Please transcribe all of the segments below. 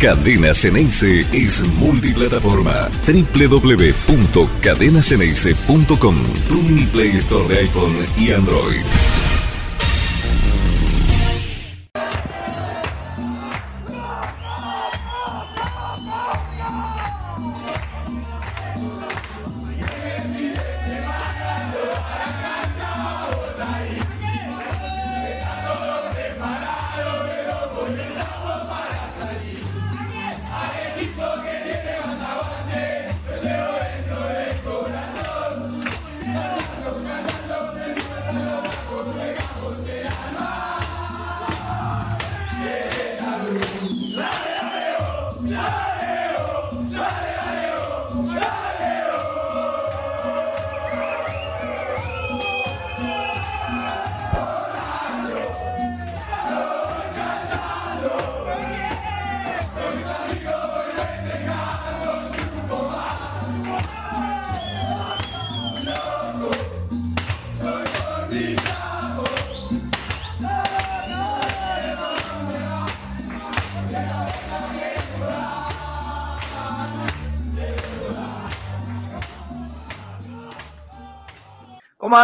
Cadena Ceneice es multiplataforma. www.cadenaceneice.com Tu Play Store de iPhone y Android.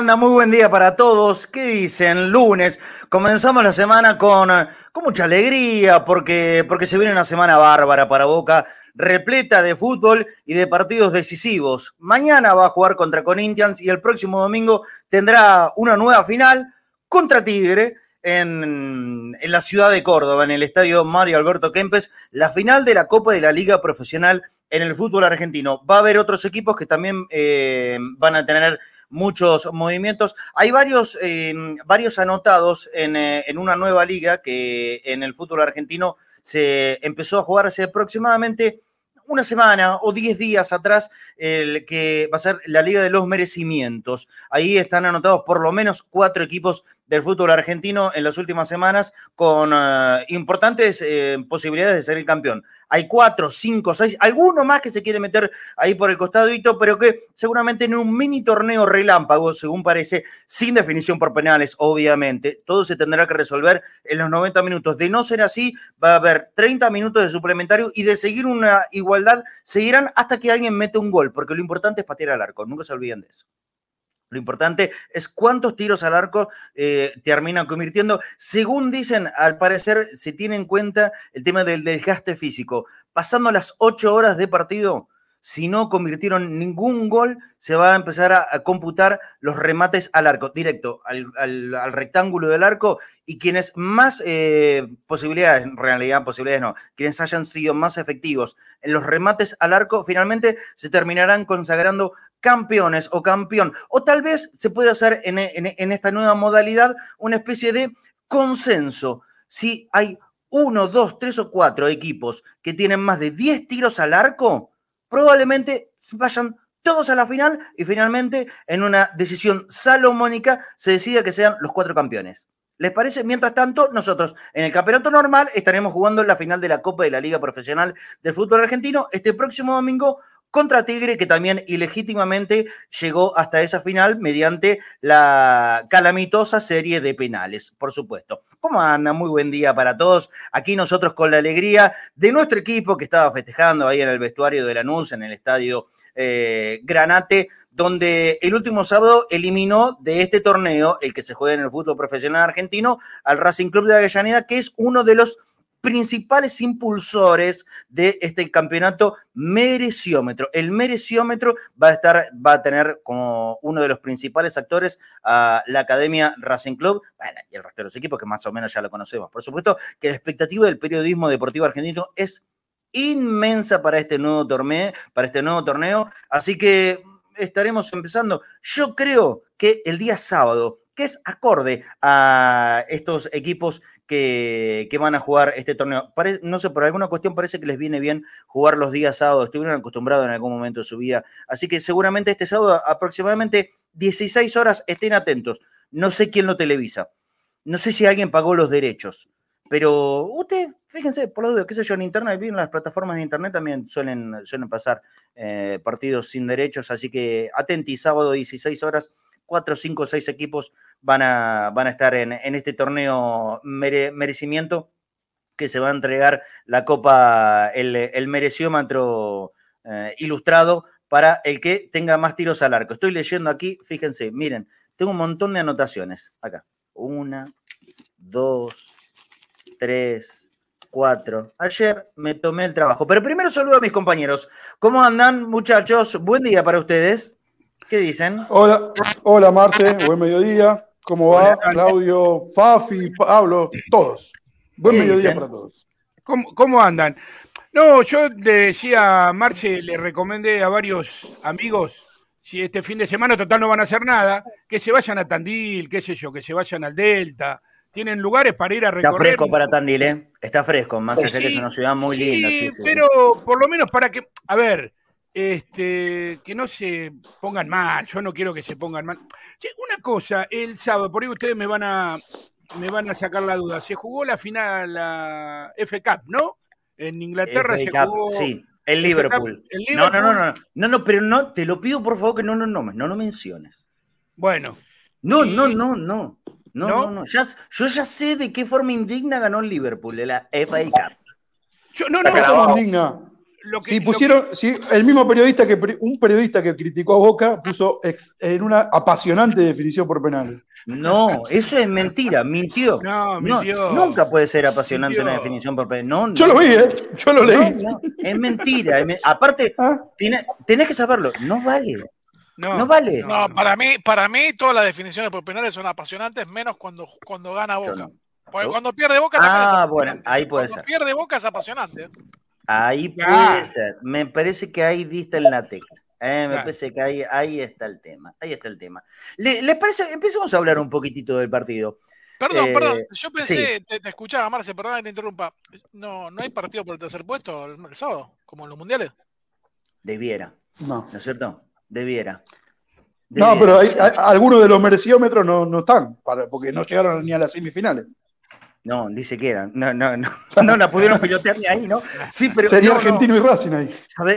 Muy buen día para todos. ¿Qué dicen? Lunes. Comenzamos la semana con, con mucha alegría porque, porque se viene una semana bárbara para Boca, repleta de fútbol y de partidos decisivos. Mañana va a jugar contra Corinthians y el próximo domingo tendrá una nueva final contra Tigre en, en, la ciudad de Córdoba, en el estadio Mario Alberto Kempes, la final de la Copa de la Liga Profesional en el fútbol argentino. Va a haber otros equipos que también eh, van a tener muchos movimientos. Hay varios, eh, varios anotados en, eh, en, una nueva liga que en el fútbol argentino se empezó a jugar hace aproximadamente una semana o diez días atrás, el que va a ser la Liga de los Merecimientos. Ahí están anotados por lo menos cuatro equipos del fútbol argentino en las últimas semanas con uh, importantes eh, posibilidades de ser el campeón. Hay cuatro, cinco, seis, alguno más que se quiere meter ahí por el costadito, pero que seguramente en un mini torneo relámpago, según parece, sin definición por penales, obviamente, todo se tendrá que resolver en los 90 minutos. De no ser así, va a haber 30 minutos de suplementario y de seguir una igualdad, seguirán hasta que alguien mete un gol, porque lo importante es patear al arco, nunca se olviden de eso. Lo importante es cuántos tiros al arco eh, terminan convirtiendo. Según dicen, al parecer se tiene en cuenta el tema del desgaste físico. Pasando las ocho horas de partido, si no convirtieron ningún gol, se va a empezar a, computar los remates al arco, directo al, rectángulo del arco, y quienes más eh, posibilidades, en realidad posibilidades no, quienes hayan sido más efectivos en los remates al arco, finalmente se terminarán consagrando campeones o campeón. O tal vez se puede hacer en esta nueva modalidad una especie de consenso. Si hay uno, dos, tres o cuatro equipos que tienen más de 10 tiros al arco, probablemente vayan todos a la final y finalmente en una decisión salomónica se decida que sean los cuatro campeones. ¿Les parece? Mientras tanto, nosotros en el campeonato normal estaremos jugando la final de la Copa de la Liga Profesional del Fútbol Argentino este próximo domingo contra Tigre, que también ilegítimamente llegó hasta esa final mediante la calamitosa serie de penales, por supuesto. ¿Cómo anda? Muy buen día para todos. Aquí nosotros con la alegría de nuestro equipo que estaba festejando ahí en el vestuario de Lanús, en el estadio eh, Granate, donde el último sábado eliminó de este torneo, el que se juega en el fútbol profesional argentino, al Racing Club de Avellaneda, que es uno de los principales impulsores de este campeonato mereciómetro. El mereciómetro va a estar, va a tener como uno de los principales actores a la Academia Racing Club, bueno, y el resto de los equipos que más o menos ya lo conocemos. Por supuesto que la expectativa del periodismo deportivo argentino es inmensa para este nuevo torneo, para este nuevo torneo, así que estaremos empezando. Yo creo que el día sábado, que es acorde a estos equipos que, van a jugar este torneo. No sé, por alguna cuestión parece que les viene bien jugar los días sábados, estuvieron acostumbrados en algún momento de su vida. Así que seguramente este sábado aproximadamente 16 horas estén atentos. No sé quién lo televisa. No sé si alguien pagó los derechos. Pero usted, fíjense, por lo duda, qué sé yo, en internet, en las plataformas de internet también suelen, suelen pasar eh, partidos sin derechos, así que atenti, sábado 16 horas, cuatro, cinco, seis equipos van a, van a estar en, en este torneo mere, merecimiento que se va a entregar la copa, el, mereciómetro eh, ilustrado para el que tenga más tiros al arco. Estoy leyendo aquí, fíjense, miren, tengo un montón de anotaciones acá. Una, dos, tres, cuatro. Ayer me tomé el trabajo. Pero primero saludo a mis compañeros. ¿Cómo andan, muchachos? Buen día para ustedes. ¿Qué dicen? Hola, hola Marce, buen mediodía. ¿Cómo va? Claudio, Fafi, Pablo, todos. Buen mediodía para todos. ¿Cómo, andan? No, yo le decía a Marce, le recomendé a varios amigos, si este fin de semana total no van a hacer nada, que se vayan a Tandil, qué sé yo, que se vayan al Delta. Tienen lugares para ir a recorrer. Está fresco para Tandil, ¿eh? Está fresco, más allá que es una ciudad muy linda. Sí, pero por lo menos para que, a ver, este, que no se pongan mal, yo no quiero que se pongan mal. una cosa, el sábado, por ahí ustedes me van a me van a sacar la duda. Se jugó la final, la F Cup, ¿no? En Inglaterra se jugó. Sí, el Liverpool. No, no, no, no, no, no, pero no, te lo pido por favor que no lo nombres, no lo menciones. Bueno. No, no, no, no. No, no, no. yo ya sé de qué forma indigna ganó el Liverpool de la FA Cup. Yo, no, no, no sí, pusieron, sí, el mismo periodista que un periodista que criticó a Boca puso en una apasionante definición por penales. No, eso es mentira, mintió. No, mintió. nunca puede ser apasionante una definición por penales. Yo lo vi, ¿eh? Yo lo leí. es mentira. aparte, ¿Ah? tenés que saberlo, no vale. No, vale. No, para mí, para mí todas las definiciones por penales son apasionantes, menos cuando, cuando gana Boca. Porque cuando pierde Boca también ah, bueno, ahí puede cuando pierde Boca es apasionante. Ahí puede ser. Me parece que ahí diste en la tecla. Eh, me parece que ahí, ahí está el tema. Ahí está el tema. ¿Les parece? Empecemos a hablar un poquitito del partido. Perdón, perdón. Eh, yo pensé, te, escuchaba, Marce, perdón que te interrumpa. No, ¿No hay partido por el tercer puesto el, sábado, como en los mundiales? Debiera. No. ¿No es cierto? Debiera. No, pero hay, algunos de los mereciómetros no, no están, porque no llegaron ni a las semifinales. No, dice que eran. No, no, no. No la pudieron pilotear ni ahí, ¿no? Sí, pero. Sería argentino y Racing ahí.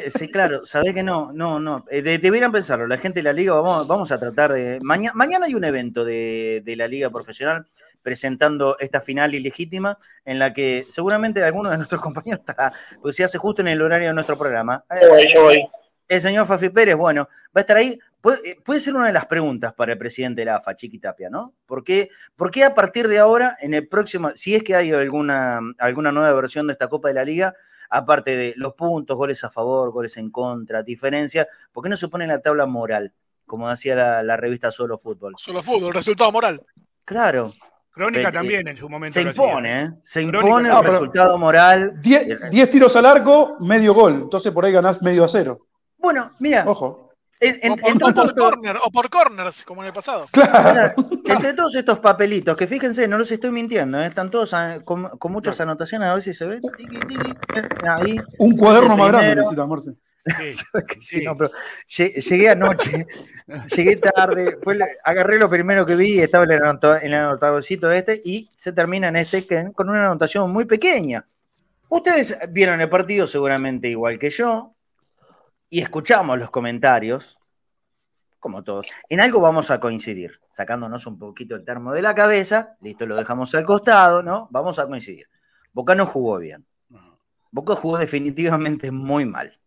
sí, claro, sabés que no, no, no. Eh, deberían pensarlo. La gente de la liga, vamos, vamos a tratar de. mañana hay un evento de, la liga profesional presentando esta final ilegítima en la que seguramente alguno de nuestros compañeros estará, pues se hace justo en el horario de nuestro programa. El señor Fafi Pérez, bueno, va a estar ahí. Eh, puede, ser una de las preguntas para el presidente de la AFA, Chiqui Tapia, ¿no? ¿Por qué, a partir de ahora, en el próximo, si es que hay alguna, alguna nueva versión de esta Copa de la Liga, aparte de los puntos, goles a favor, goles en contra, diferencia, ¿por qué no se pone en la tabla moral, como decía la, revista Solo Fútbol? Solo Fútbol, resultado moral. Claro, Crónica también en su momento. Se impone, ¿eh? Se impone el resultado moral. 10 tiros al arco, medio gol. Entonces por ahí ganás medio a cero. Bueno, mira. Ojo o, por, corners, como en el pasado. Entre todos estos papelitos, que fíjense, no los estoy mintiendo, ¿eh? están todos ah, con, muchas anotaciones, a ver si se ve. Ahí, Un cuaderno más grande necesita, Marce. Sí, no, pero llegué anoche, llegué tarde, fue, agarré lo primero que vi, estaba en el, anotadorcito este y se termina en este con una anotación muy pequeña. Ustedes vieron el partido seguramente igual que yo, y escuchamos los comentarios, como todos, en algo vamos a coincidir, sacándonos un poquito el termo de la cabeza, listo, lo dejamos al costado, ¿no? Vamos a coincidir. Boca no jugó bien. Boca jugó definitivamente muy mal.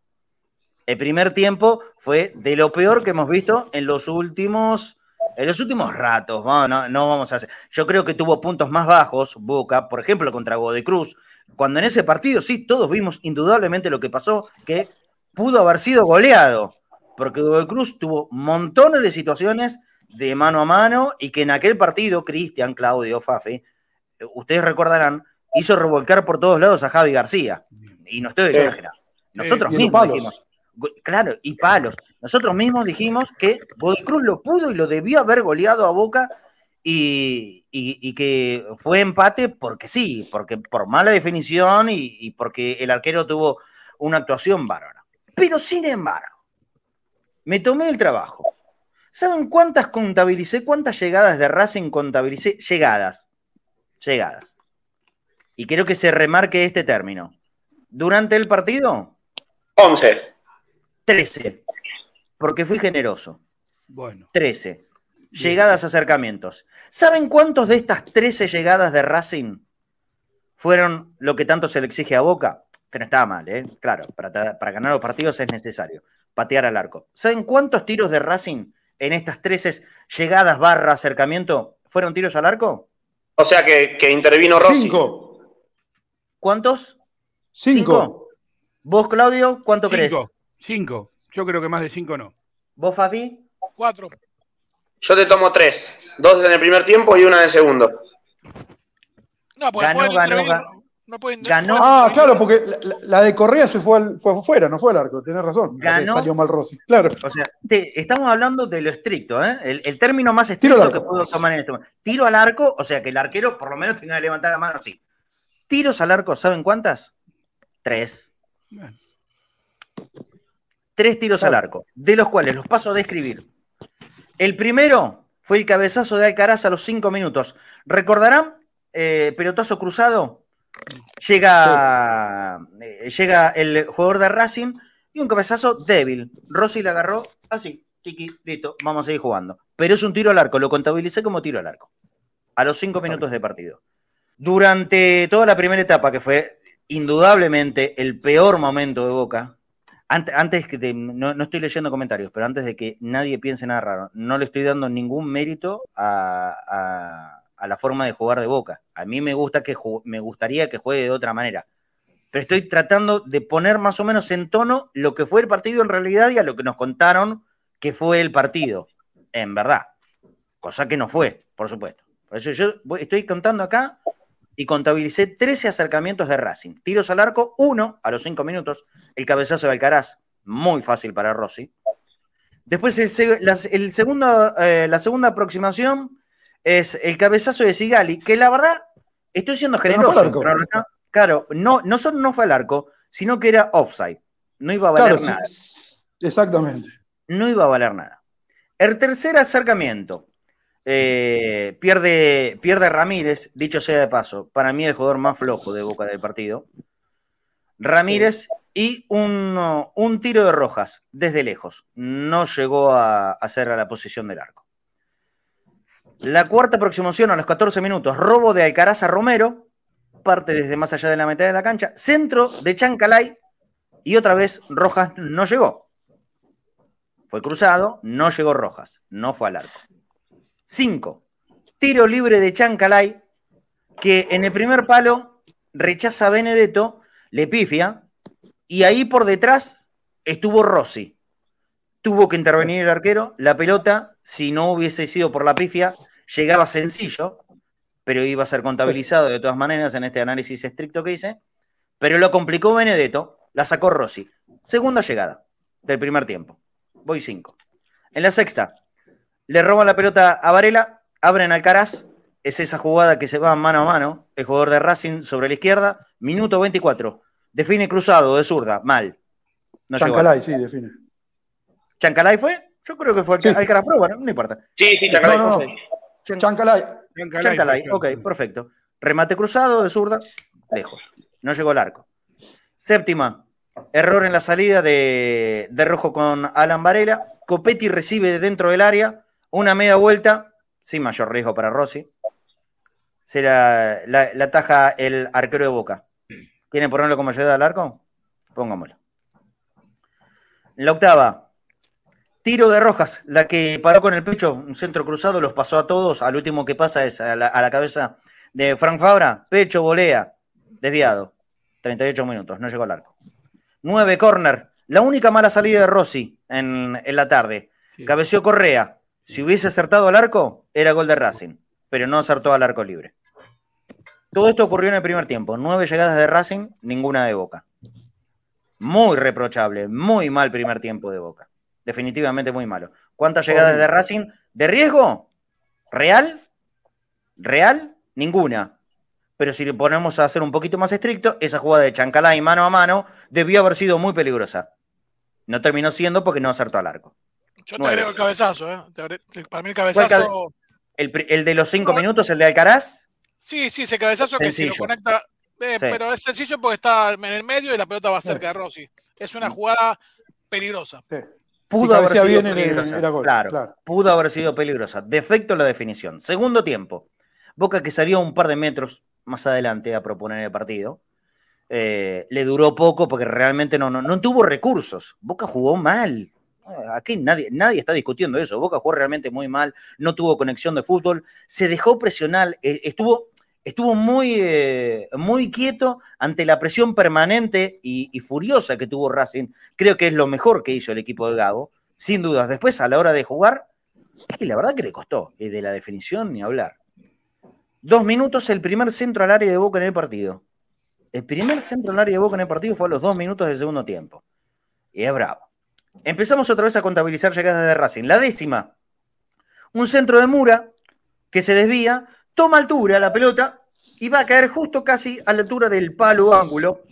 El primer tiempo fue de lo peor que hemos visto en los últimos, en los últimos ratos. No, no, vamos a hacer. Yo creo que tuvo puntos más bajos, Boca, por ejemplo, contra Godoy Cruz, cuando en ese partido sí, todos vimos indudablemente lo que pasó, que pudo haber sido goleado, porque Godoy Cruz tuvo montones de situaciones de mano a mano y que en aquel partido, Cristian, Claudio, Fafi, eh, ustedes recordarán, hizo revolcar por todos lados a Javi García. Y no estoy exagerando. Nosotros mismos dijimos, claro, y palos. Nosotros mismos dijimos que Godoy Cruz lo pudo y lo debió haber goleado a Boca y, que fue empate porque sí, porque por mala definición y, y porque el arquero tuvo una actuación bárbara. Pero sin embargo, me tomé el trabajo. ¿Saben cuántas contabilicé? ¿Cuántas llegadas de Racing contabilicé? Llegadas. Llegadas. Y quiero que se remarque este término. ¿Durante el partido? 11. 13. Porque fui generoso. Bueno. 13. Llegadas, acercamientos. ¿Saben cuántos de estas 13 llegadas de Racing fueron lo que tanto se le exige a Boca, que no estaba mal, ¿eh? Claro, para, para ganar los partidos es necesario patear al arco. ¿Saben cuántos tiros de Racing en estas 13 llegadas barra acercamiento fueron tiros al arco? O sea que, intervino Rossi. Cinco. ¿Cuántos? Cinco. ¿Vos, Claudio, cuánto crees? Cinco. Yo creo que más de cinco no. ¿Vos, Fafi? Cuatro. Yo te tomo tres. Dos en el primer tiempo y una en el segundo. No, pues ganó, ganó, no pueden, ganó. Ah, claro, porque la, de Correa se fue, al, fue afuera, no fue al arco, tenés razón. Ganó. Salió mal Rossi, claro. O sea, estamos hablando de lo estricto, ¿eh? El, término más estricto que puedo tomar en este momento. Tiro al arco, o sea que el arquero por lo menos tenga que levantar la mano así. Tiros al arco, ¿saben cuántas? Tres. Tres tiros al arco, de los cuales los paso a describir. El primero fue el cabezazo de Alcaraz a los cinco minutos. ¿Recordarán? Eh, pelotazo cruzado Llega, eh, llega el jugador de Racing y un cabezazo débil. Rossi le agarró así, tiki, listo, vamos a seguir jugando. Pero es un tiro al arco, lo contabilicé como tiro al arco. A los cinco minutos de partido. Durante toda la primera etapa, que fue indudablemente el peor momento de Boca, antes, que no, estoy leyendo comentarios, pero antes de que nadie piense nada raro, no le estoy dando ningún mérito a a la forma de jugar de Boca. A mí me, gusta que me gustaría que juegue de otra manera. Pero estoy tratando de poner más o menos en tono lo que fue el partido en realidad y a lo que nos contaron que fue el partido, en verdad. Cosa que no fue, por supuesto. Por eso yo estoy contando acá y contabilicé 13 acercamientos de Racing. Tiros al arco, uno a los 5 minutos. El cabezazo de Alcaraz, muy fácil para Rossi. Después el, eh, la segunda aproximación es el cabezazo de Sigali, que la verdad, estoy siendo generoso. claro, no, no solo no fue al arco, sino que era offside. No iba a valer nada. exactamente. No iba a valer nada. El tercer acercamiento. Eh, pierde, pierde Ramírez, dicho sea de paso, para mí el jugador más flojo de boca del partido. Ramírez y un, un, tiro de rojas desde lejos. No llegó a hacer a la posición del arco. La cuarta aproximación a los 14 minutos, robo de Alcaraz a Romero, parte desde más allá de la mitad de la cancha, centro de Chancalay y otra vez Rojas no llegó. Fue cruzado, no llegó Rojas, no fue al arco. Cinco, tiro libre de Chancalay que en el primer palo rechaza a Benedetto, le pifia y ahí por detrás estuvo Rossi. Tuvo que intervenir el arquero, la pelota, si no hubiese sido por la pifia, llegaba sencillo, pero iba a ser contabilizado de todas maneras en este análisis estricto que hice. Pero lo complicó Benedetto, la sacó Rossi. Segunda llegada del primer tiempo. Voy cinco. En la sexta, le roban la pelota a Varela, abren Alcaraz. Es esa jugada que se va mano a mano. El jugador de Racing sobre la izquierda. Minuto 24. Define cruzado de zurda. Mal. No Chancalay, sí, define. ¿Chancalay fue? Yo creo que fue Alcaraz, pero bueno, no importa. Sí, sí, Chancalay. Chancalay. Chancalay, ok, perfecto. Remate cruzado de zurda, lejos. No llegó al arco. Séptima, error en la salida de, Rojo con Alan Varela. Copetti recibe dentro del área una media vuelta, sin mayor riesgo para Rossi. Será la, la taja el arquero de Boca. ¿Quieren ponerlo como llegada al arco? Pongámoslo. La octava, Tiro de Rojas, la que paró con el pecho, un centro cruzado, los pasó a todos. Al último que pasa es a la, cabeza de Frank Fabra, pecho, volea, desviado. 38 minutos, no llegó al arco. 9, corner. La única mala salida de Rossi en, la tarde. Cabeció Correa. Si hubiese acertado al arco, era gol de Racing, pero no acertó al arco libre. Todo esto ocurrió en el primer tiempo. Nueve llegadas de Racing, ninguna de Boca. Muy reprochable, muy mal primer tiempo de Boca definitivamente muy malo. ¿Cuántas llegadas de Racing? ¿De riesgo? ¿Real? ¿Real? Ninguna. Pero si le ponemos a ser un poquito más estricto, esa jugada de Chancalay mano a mano debió haber sido muy peligrosa. No terminó siendo porque no acertó al arco. Yo te agrego el cabezazo, ¿eh? Para mí el cabezazo. El, de los cinco minutos, el de Alcaraz? Sí, sí, ese cabezazo que si lo conecta. Eh, pero es sencillo porque está en el medio y la pelota va cerca de Rossi. Es una jugada peligrosa. Sí. Pudo haber sido peligrosa. claro, pudo haber sido peligrosa. Defecto en la definición. Segundo tiempo. Boca que salió un par de metros, más adelante a proponer el partido. Eh, le duró poco porque realmente no, no, no tuvo recursos. Boca jugó mal. Aquí nadie, nadie está discutiendo eso. Boca jugó realmente muy mal, no tuvo conexión de fútbol, se dejó presionar, eh, estuvo, estuvo muy, eh, muy quieto ante la presión permanente y, y, furiosa que tuvo Racing. Creo que es lo mejor que hizo el equipo de Gago, sin dudas. Después, a la hora de jugar, y la verdad que le costó, de la definición ni hablar. Dos minutos el primer centro al área de Boca en el partido. El primer centro al área de Boca en el partido fue a los dos minutos del segundo tiempo. Y es bravo. Empezamos otra vez a contabilizar llegadas de Racing. La décima. Un centro de Mura que se desvía, toma altura la pelota y va a caer justo casi a la altura del palo ángulo.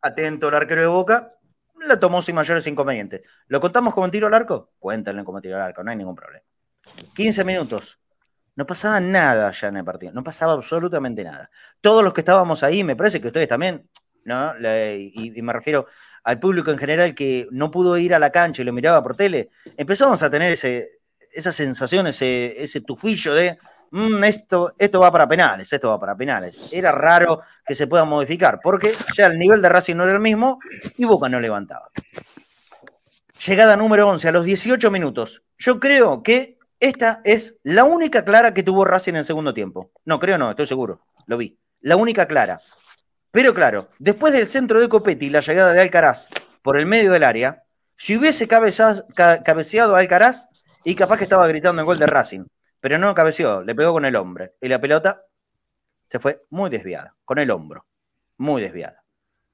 Atento el arquero de Boca. La tomó sin mayores inconvenientes. ¿Lo contamos como tiro al arco? Cuéntenle como tiro al arco, no hay ningún problema. 15 minutos. No pasaba nada ya en el partido, no pasaba absolutamente nada. Todos los que estábamos ahí, me parece que ustedes también, ¿no? Y, me refiero al público en general que no pudo ir a la cancha y lo miraba por tele, empezamos a tener ese, esa sensación, ese, ese tufillo de mm, esto, esto va para penales, esto va para penales. Era raro que se pueda modificar, porque ya el nivel de Racing no era el mismo y Boca no levantaba. Llegada número 11 a los 18 minutos. Yo creo que esta es la única clara que tuvo Racing en el segundo tiempo. No, creo no, estoy seguro. Lo vi. La única clara. Pero claro, después del centro de Copetti y la llegada de Alcaraz por el medio del área, si hubiese cabeceado a Alcaraz, y capaz que estaba gritando en gol de Racing, pero no cabeceó, le pegó con el hombre. Y la pelota se fue muy desviada, con el hombro. Muy desviada.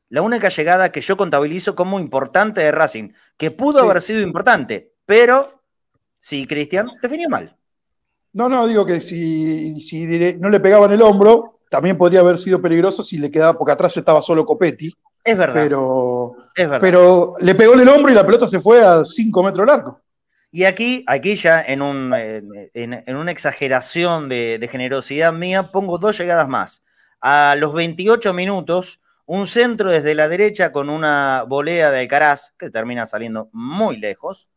La única llegada que yo contabilizo como importante de Racing, que pudo haber sido importante, pero Sí, Cristian, definió mal. No, no, digo que si, si no le pegaban el hombro, también podría haber sido peligroso si le quedaba, porque atrás estaba solo Copetti. Es verdad. Pero, es verdad. pero le pegó en el hombro y la pelota se fue a 5 metros largo. Y aquí, aquí ya en, un, en, una exageración de, de, generosidad mía, pongo dos llegadas más. A los 28 minutos, un centro desde la derecha con una volea de Alcaraz, que termina saliendo muy lejos.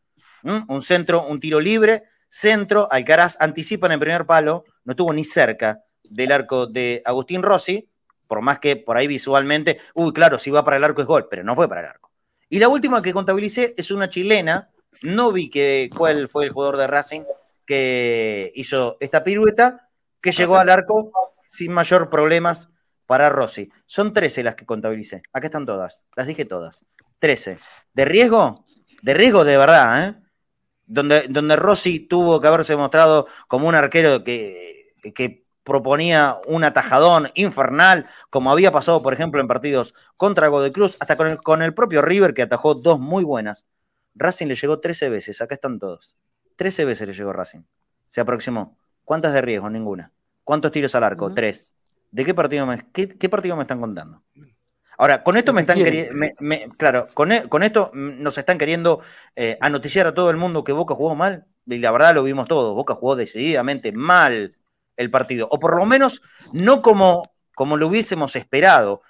Un centro, un tiro libre, centro, Alcaraz anticipa en el primer palo, no estuvo ni cerca del arco de Agustín Rossi, por más que por ahí visualmente, uy, claro, si va para el arco es gol, pero no fue para el arco. Y la última que contabilicé es una chilena, no vi que, cuál fue el jugador de Racing que hizo esta pirueta, que llegó al arco sin mayor problemas para Rossi. Son 13 las que contabilicé. Acá están todas. Las dije todas. 13. ¿De riesgo? De riesgo de verdad, ¿eh? donde, Rossi tuvo que haberse mostrado como un arquero que, que proponía un atajadón infernal, como había pasado, por ejemplo, en partidos contra Godecruz, hasta con el, con el propio River, que atajó dos muy buenas. Racing le llegó 13 veces, acá están todos. 13 veces le llegó Racing. Se aproximó. ¿Cuántas de riesgo? Ninguna. ¿Cuántos tiros al arco? Tres. ¿De qué partido me, qué partido me están contando? Ahora, con esto me están queriendo, claro, e, con, esto nos están queriendo eh, anoticiar a todo el mundo que Boca jugó mal, y la verdad lo vimos todos, Boca jugó decididamente mal el partido, o por lo menos no como, como lo hubiésemos esperado,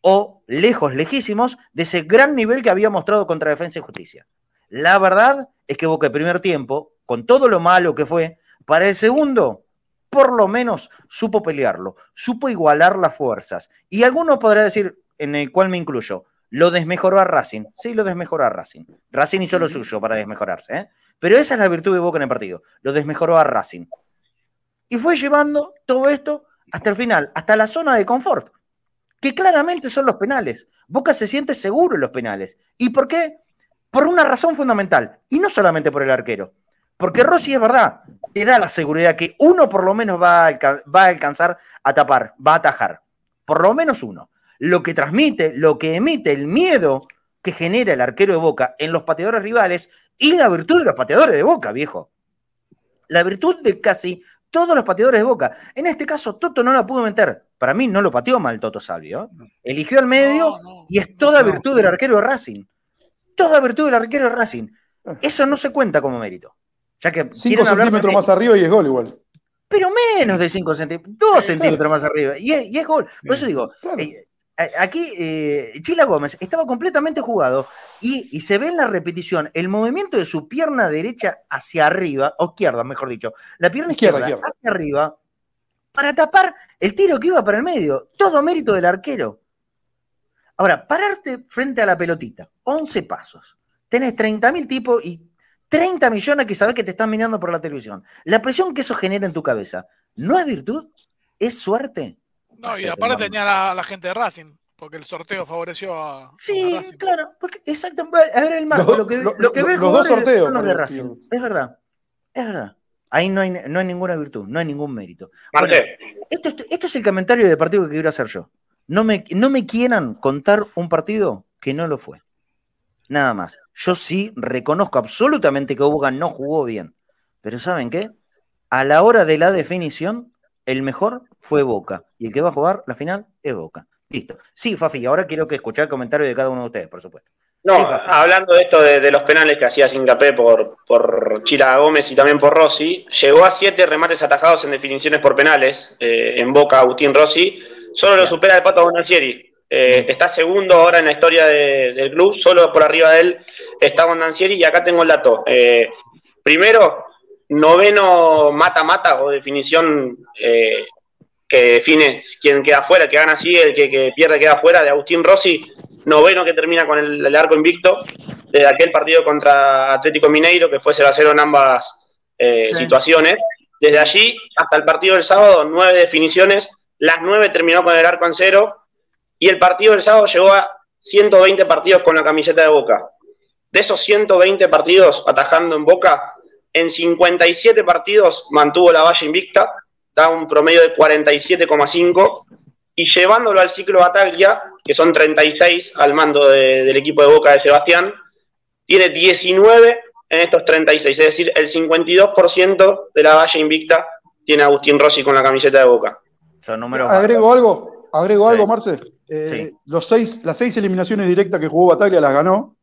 o lejos, lejísimos de ese gran nivel que había mostrado contra Defensa y Justicia. La verdad es que Boca el primer tiempo, con todo lo malo que fue, para el segundo, por lo menos supo pelearlo, supo igualar las fuerzas. Y alguno podrá decir, en el cual me incluyo. Lo desmejoró a Racing. Sí, lo desmejoró a Racing. Racing hizo lo suyo para desmejorarse. ¿eh? Pero esa es la virtud de Boca en el partido. Lo desmejoró a Racing. Y fue llevando todo esto hasta el final, hasta la zona de confort, que claramente son los penales. Boca se siente seguro en los penales. ¿Y por qué? Por una razón fundamental. Y no solamente por el arquero. Porque Rossi es verdad, te da la seguridad que uno por lo menos va va a alcanzar a tapar, va a atajar. Por lo menos uno lo que transmite, lo que emite, el miedo que genera el arquero de Boca en los pateadores rivales y la virtud de los pateadores de Boca, viejo. La virtud de casi todos los pateadores de Boca. En este caso, Toto no la pudo meter. Para mí no lo pateó mal Toto Salvio. ¿eh? Eligió al medio y es toda virtud del arquero de Racing. Toda virtud del arquero de Racing. Eso no se cuenta como mérito. Ya que 5 centímetros más arriba y es gol igual. Pero menos de 5 centímetros, 2 centímetros más arriba. Y es, gol. Por eso digo, eh, Aquí eh, Chila Gómez estaba completamente jugado y, se ve en la repetición el movimiento de su pierna derecha hacia arriba, o izquierda, mejor dicho, la pierna izquierda, hacia arriba, para tapar el tiro que iba para el medio. Todo mérito del arquero. Ahora, pararte frente a la pelotita, 11 pasos. Tenés 30.000 tipos y 30 millones que sabes que te están mirando por la televisión. La presión que eso genera en tu cabeza, ¿no es virtud? ¿Es suerte? No, y aparte tenía la gente de Racing porque el sorteo favoreció a. Sí, claro, porque exactamente. A ver, el marco, lo que, lo, que ve el jugador son los de Racing. Es verdad, es verdad. Ahí no hay, no hay ninguna virtud, no hay ningún mérito. esto, esto, es el comentario de partido que quiero hacer yo. No me, no me quieran contar un partido que no lo fue. Nada más. Yo sí reconozco absolutamente que Boca no jugó bien. Pero ¿saben qué? A la hora de la definición, el mejor fue Boca. Y el que va a jugar la final es Boca. Listo. Sí, Fafi, ahora quiero que escuchar el comentario de cada uno de ustedes, por supuesto. No, hablando de esto de, los penales que hacía Singapé por, por Chila Gómez y también por Rossi, llegó a siete remates atajados en definiciones por penales eh, en Boca Agustín Rossi, solo lo supera el Pato Bonancieri. Eh, está segundo ahora en la historia del club, solo por arriba de él está Bonancieri y acá tengo el dato. Eh, primero, noveno mata-mata o definición que define quién queda fuera, que gana así, el que, pierde queda fuera, de Agustín Rossi, noveno que termina con el, arco invicto, de aquel partido contra Atlético Mineiro, que fue 0 a 0 en ambas eh, situaciones. Desde allí hasta el partido del sábado, nueve definiciones, las nueve terminó con el arco en cero, y el partido del sábado llegó a 120 partidos con la camiseta de Boca. De esos 120 partidos atajando en Boca, en 57 partidos mantuvo la valla invicta, da un promedio de 47,5 y llevándolo al ciclo Bataglia, que son 36 al mando del equipo de Boca de Sebastián, tiene 19 en estos 36, es decir, el 52% de la valla invicta tiene Agustín Rossi con la camiseta de Boca. Agrego algo, agrego algo, Marce. Eh, los seis, las seis eliminaciones directas que jugó Bataglia las ganó.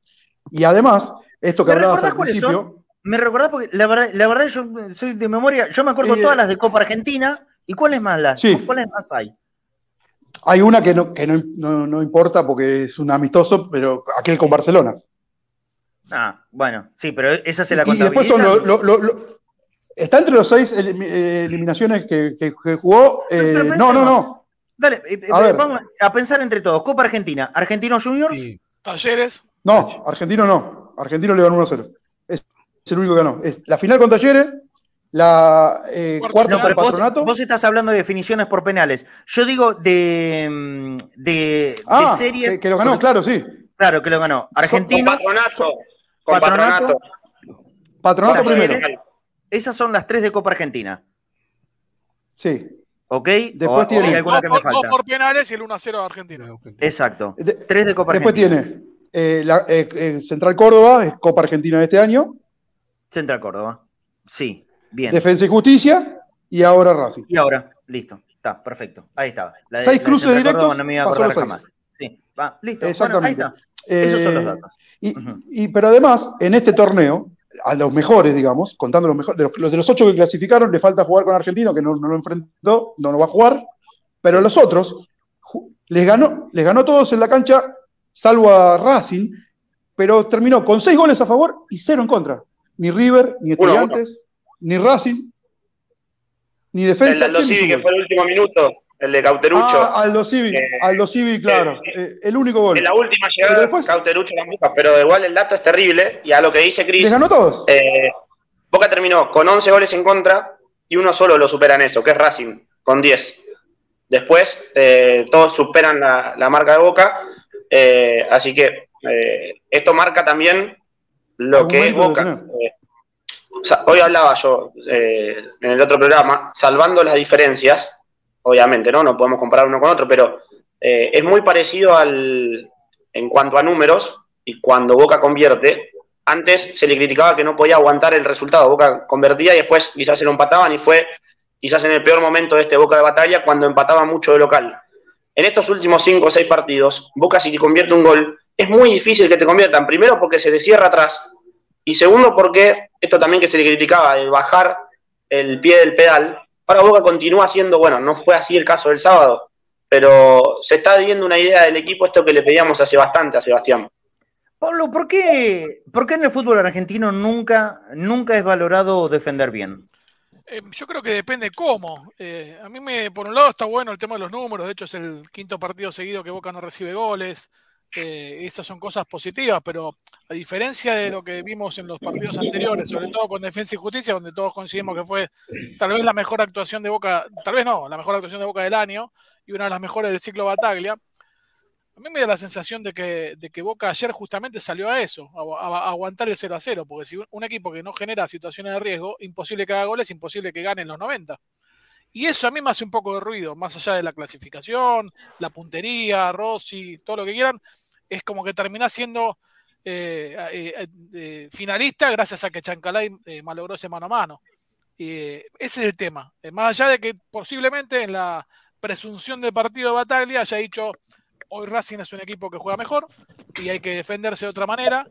Y además, esto que hablabas al principio. Me recordás porque la verdad, la verdad yo soy de memoria, yo me acuerdo todas las de Copa Argentina. ¿Y cuáles más las? ¿Cuáles más hay? Hay una que, no, que no, importa porque es un amistoso, pero aquel con Barcelona. Ah, bueno, sí, pero esa se la contabiliza. Y después son está entre los seis eliminaciones que, jugó. Eh, no, no, no. Dale, eh, eh, vamos a pensar entre todos. Copa Argentina, Argentino Juniors. Talleres. No, Argentino no. Argentino le ganó 1 a 0 es el único que ganó. Es la final con Talleres, la eh, cuarta no, patronato. Vos, estás hablando de definiciones por penales. Yo digo de, mm, de, ah, series. Que, lo ganó, claro, sí. Claro, que lo ganó. Argentino. Patronato. patronato. Patronato, primero. Esas son las tres de Copa Argentina. Sí. ¿Ok? Después tiene. alguna que me falta. por penales y el 1 0 de Argentina. Exacto. tres de Copa Argentina. Después tiene eh, la, eh, Central Córdoba, es Copa Argentina de este año. Central Córdoba. Sí, bien. Defensa y Justicia y ahora Racing. Y ahora, listo. Está, perfecto. Ahí está. La Seis cruces directos. No me iba a acordar jamás. Sí, va, listo. Exactamente. ahí está. Esos son los eh, datos. Y, pero además, en este torneo, a los mejores, digamos, contando los mejores, de los, de los ocho que clasificaron, le falta jugar con Argentino, que no, lo enfrentó, no lo va a jugar, pero los otros les ganó, les ganó todos en la cancha, salvo a Racing, pero terminó con seis goles a favor y cero en contra. Ni River, ni Estudiantes, ni Racing, ni Defensa. El que fue el último minuto, el de Cauterucho. Ah, Aldo Civi, eh, Aldo Civi, claro, eh, eh, el único gol. En la última llegada, después, Cauterucho la misma, pero igual el dato es terrible, y a lo que dice Cris. Les ganó todos. Boca terminó con 11 goles en contra, y uno solo lo supera en eso, que es Racing, con 10. Después, todos superan la, la, marca de Boca, así que esto marca también lo que es Boca. Eh, hoy hablaba yo eh, en el otro programa, salvando las diferencias, obviamente, ¿no? No podemos comparar uno con otro, pero eh, es muy parecido al en cuanto a números y cuando Boca convierte. Antes se le criticaba que no podía aguantar el resultado. Boca convertía y después quizás se lo empataban y fue quizás en el peor momento de este Boca de batalla cuando empataba mucho de local. En estos últimos cinco o seis partidos, Boca si te convierte un gol, es muy difícil que te conviertan. Primero porque se te cierra atrás y segundo porque esto también que se le criticaba, de bajar el pie del pedal. Ahora Boca continúa siendo, bueno, no fue así el caso del sábado, pero se está viendo una idea del equipo, esto que le pedíamos hace bastante a Sebastián. Pablo, ¿por qué, ¿por qué en el fútbol argentino nunca, nunca es valorado defender bien? Eh, yo creo que depende cómo. Eh, a mí, me, por un lado, está bueno el tema de los números. De hecho, es el quinto partido seguido que Boca no recibe goles. Eh, esas son cosas positivas, pero a diferencia de lo que vimos en los partidos anteriores, sobre todo con Defensa y Justicia, donde todos coincidimos que fue tal vez la mejor actuación de Boca, tal vez no, la mejor actuación de Boca del año y una de las mejores del ciclo Bataglia. A mí me da la sensación de que, de que Boca ayer justamente salió a eso, a, aguantar el 0 a 0, porque si un, equipo que no genera situaciones de riesgo, imposible que haga goles, imposible que gane en los 90. Y eso a mí me hace un poco de ruido, más allá de la clasificación, la puntería, Rossi, todo lo que quieran, es como que termina siendo eh, eh, eh, finalista gracias a que Chancalay malogró ese mano a mano. ese es el tema. más allá de que posiblemente en la presunción del partido de Bataglia haya dicho hoy Racing es un equipo que juega mejor y hay que defenderse de otra manera,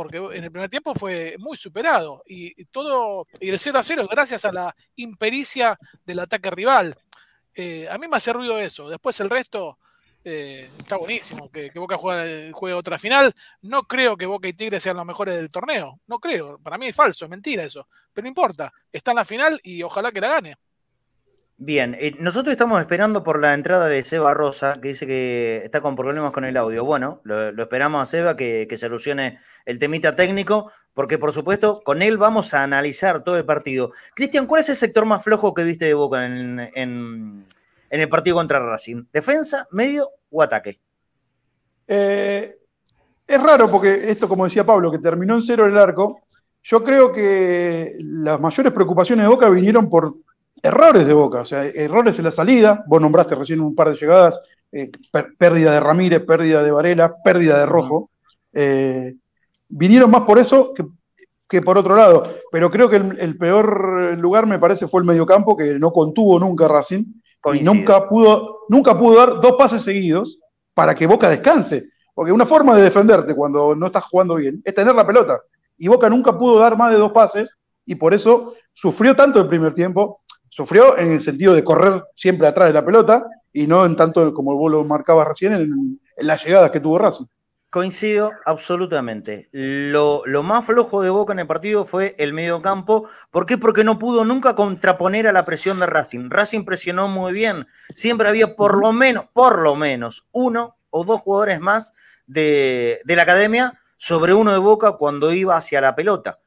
porque en el primer tiempo fue muy superado y, todo, y el 0 a 0 gracias a la impericia del ataque rival. Eh, a mí me hace ruido eso. Después el resto eh, está buenísimo. Que, Boca juegue, juegue, otra final. No creo que Boca y Tigre sean los mejores del torneo. No creo. Para mí es falso, es mentira eso. Pero no importa. Está en la final y ojalá que la gane. Bien, eh, nosotros estamos esperando por la entrada de Seba Rosa, que dice que está con problemas con el audio. Bueno, lo, esperamos a Seba que, solucione el temita técnico, porque por supuesto con él vamos a analizar todo el partido. Cristian, ¿cuál es el sector más flojo que viste de Boca en, el partido contra Racing? ¿Defensa, medio o ataque? Eh, es raro porque esto, como decía Pablo, que terminó en cero el arco, yo creo que las mayores preocupaciones de Boca vinieron por errores de Boca, o sea, errores en la salida, vos nombraste recién un par de llegadas, eh, pérdida de Ramírez, pérdida de Varela, pérdida de Rojo. Eh, vinieron más por eso que, por otro lado, pero creo que el, peor lugar me parece fue el mediocampo, que no contuvo nunca Racing, y nunca pudo, nunca pudo dar dos pases seguidos para que Boca descanse. Porque una forma de defenderte cuando no estás jugando bien es tener la pelota. Y Boca nunca pudo dar más de dos pases y por eso sufrió tanto el primer tiempo Sufrió en el sentido de correr siempre atrás de la pelota y no en tanto como vos lo marcabas recién en, las llegadas que tuvo Racing. Coincido absolutamente. Lo, más flojo de Boca en el partido fue el medio campo. ¿Por qué? Porque no pudo nunca contraponer a la presión de Racing. Racing presionó muy bien. Siempre había por lo menos, por lo menos, uno o dos jugadores más de la academia sobre uno de Boca cuando iba hacia la pelota.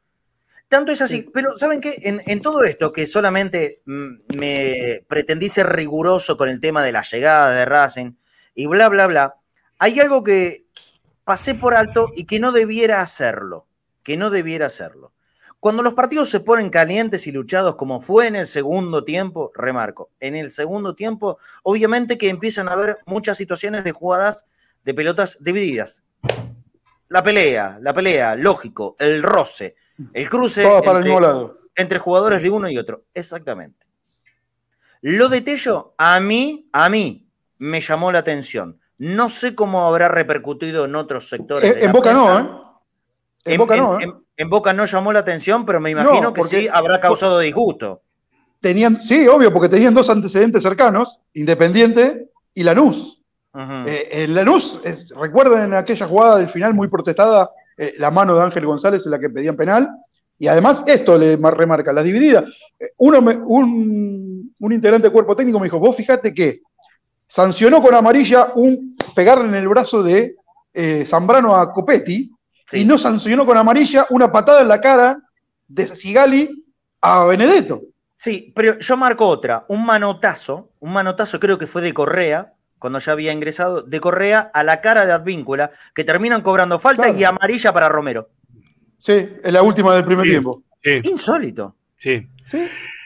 Tanto es así, pero ¿saben qué? En, todo esto, que solamente mm, me pretendí ser riguroso con el tema de la llegada de Racing y bla, bla, bla, hay algo que pasé por alto y que no debiera hacerlo, que no debiera hacerlo. Cuando los partidos se ponen calientes y luchados como fue en el segundo tiempo, remarco, en el segundo tiempo, obviamente que empiezan a haber muchas situaciones de jugadas de pelotas divididas. La pelea, la pelea, lógico, el roce, el cruce entre, jugadores de uno y otro. Exactamente. Lo de Tello, a mí, a mí, me llamó la atención. No sé cómo habrá repercutido en otros sectores. Eh, en Boca no, ¿eh? En, Boca no, ¿eh? en, Boca no llamó la atención, pero me imagino que sí habrá causado disgusto. Tenían, sí, obvio, porque tenían dos antecedentes cercanos, Independiente y Lanús. Eh, Lanús, recuerden aquella jugada del final muy protestada eh, la mano de Ángel González en la que pedían penal. Y además esto le remarca, la dividida. Eh, uno un, integrante del cuerpo técnico me dijo, vos fíjate que sancionó con amarilla un pegarle en el brazo de eh, Zambrano a Copetti y no sancionó con amarilla una patada en la cara de Sigali a Benedetto. Sí, pero yo marco otra, un manotazo, un manotazo creo que fue de Correa, cuando ya había ingresado, de Correa a la cara de Advíncula, que terminan cobrando falta y amarilla para Romero. Sí, es la última del primer tiempo. Insólito. Sí.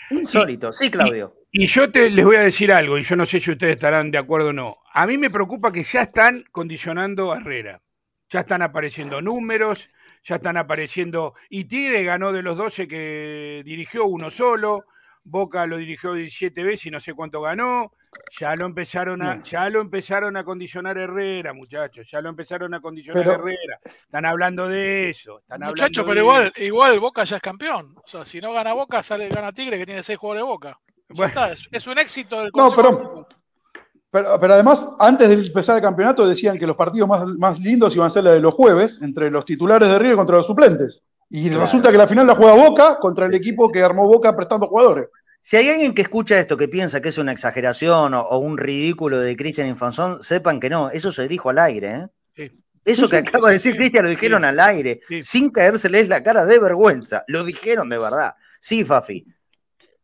Insólito. Sí, Claudio. Y, yo te, les voy a decir algo, y yo no sé si ustedes estarán de acuerdo o no. A mí me preocupa que ya están condicionando a Herrera. Ya están apareciendo números, ya están apareciendo. Y Tigre ganó de los 12 que dirigió uno solo. Boca lo dirigió 17 veces y no sé cuánto ganó. Ya lo empezaron a, ya lo empezaron a condicionar Herrera, muchachos. Ya lo empezaron a condicionar Herrera. Están hablando de eso. muchachos, pero igual, igual Boca ya es campeón. O sea, si no gana Boca, sale gana Tigre que tiene seis jugadores de Boca. es, un éxito del no, pero, pero, además, antes de empezar el campeonato decían que los partidos más, más lindos iban a ser los de los jueves, entre los titulares de River contra los suplentes. Y Claro. resulta que la final la juega Boca contra el Sí, sí, equipo sí. que armó Boca prestando jugadores. Si hay alguien que escucha esto que piensa que es una exageración o, o un ridículo de Cristian Infanzón, sepan que no, eso se dijo al aire. ¿eh? Sí. Eso que acaba de decir Cristian lo dijeron al aire, Sí. sin caérseles la cara de vergüenza. Lo dijeron de verdad. Sí, Fafi.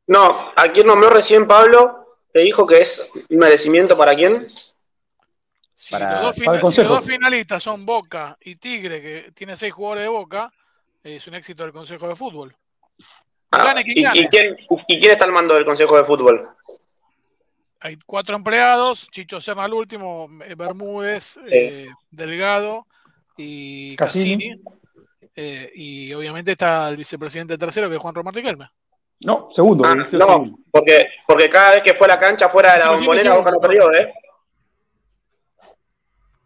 No, a quien nombró recién Pablo, le dijo que es un merecimiento para quién. Si, Para- los dos, para el si los dos finalistas son Boca y Tigre, que tiene seis jugadores de Boca, es un éxito del Consejo de Fútbol. Ah, Gane quien ¿y, gane. y quién, ¿Y quién está al mando del Consejo de Fútbol? Hay cuatro empleados, Chicho Serna el último, eh, Bermúdez, eh, Delgado y Cassini. Cassini. Eh, y obviamente está el vicepresidente tercero, que es Juan Román Riquelme. No, segundo. Ah, no, segundo. porque, porque cada vez que fue a la cancha fuera de la bombonera. Boca no perdió, ¿eh?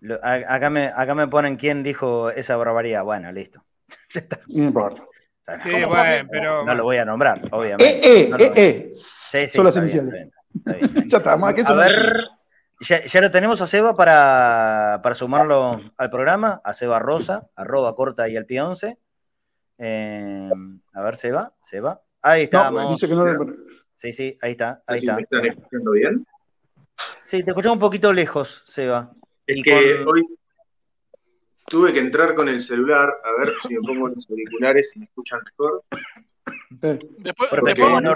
Lo- acá, me, acá me ponen quién dijo esa barbaridad. Bueno, listo. No importa. O sea, Sí, bueno, pero. no lo voy a nombrar, obviamente. Eh, eh, No eh, eh. Sí, sí, son las bien, iniciales. está bien, está bien. Ya está, más que eso A no ver, ya, ya lo tenemos a Seba para, para sumarlo al programa, a Seba Rosa, arroba corta y al pie 11. Eh, a ver, Seba, Seba. Ahí estamos. Sí, sí, ahí está, ahí está. me están escuchando bien. Sí, te escuchamos un poquito lejos, Seba. Es Y que con- hoy tuve que entrar con el celular a ver si me pongo los auriculares y me escuchan mejor. Después, después bueno, vamos,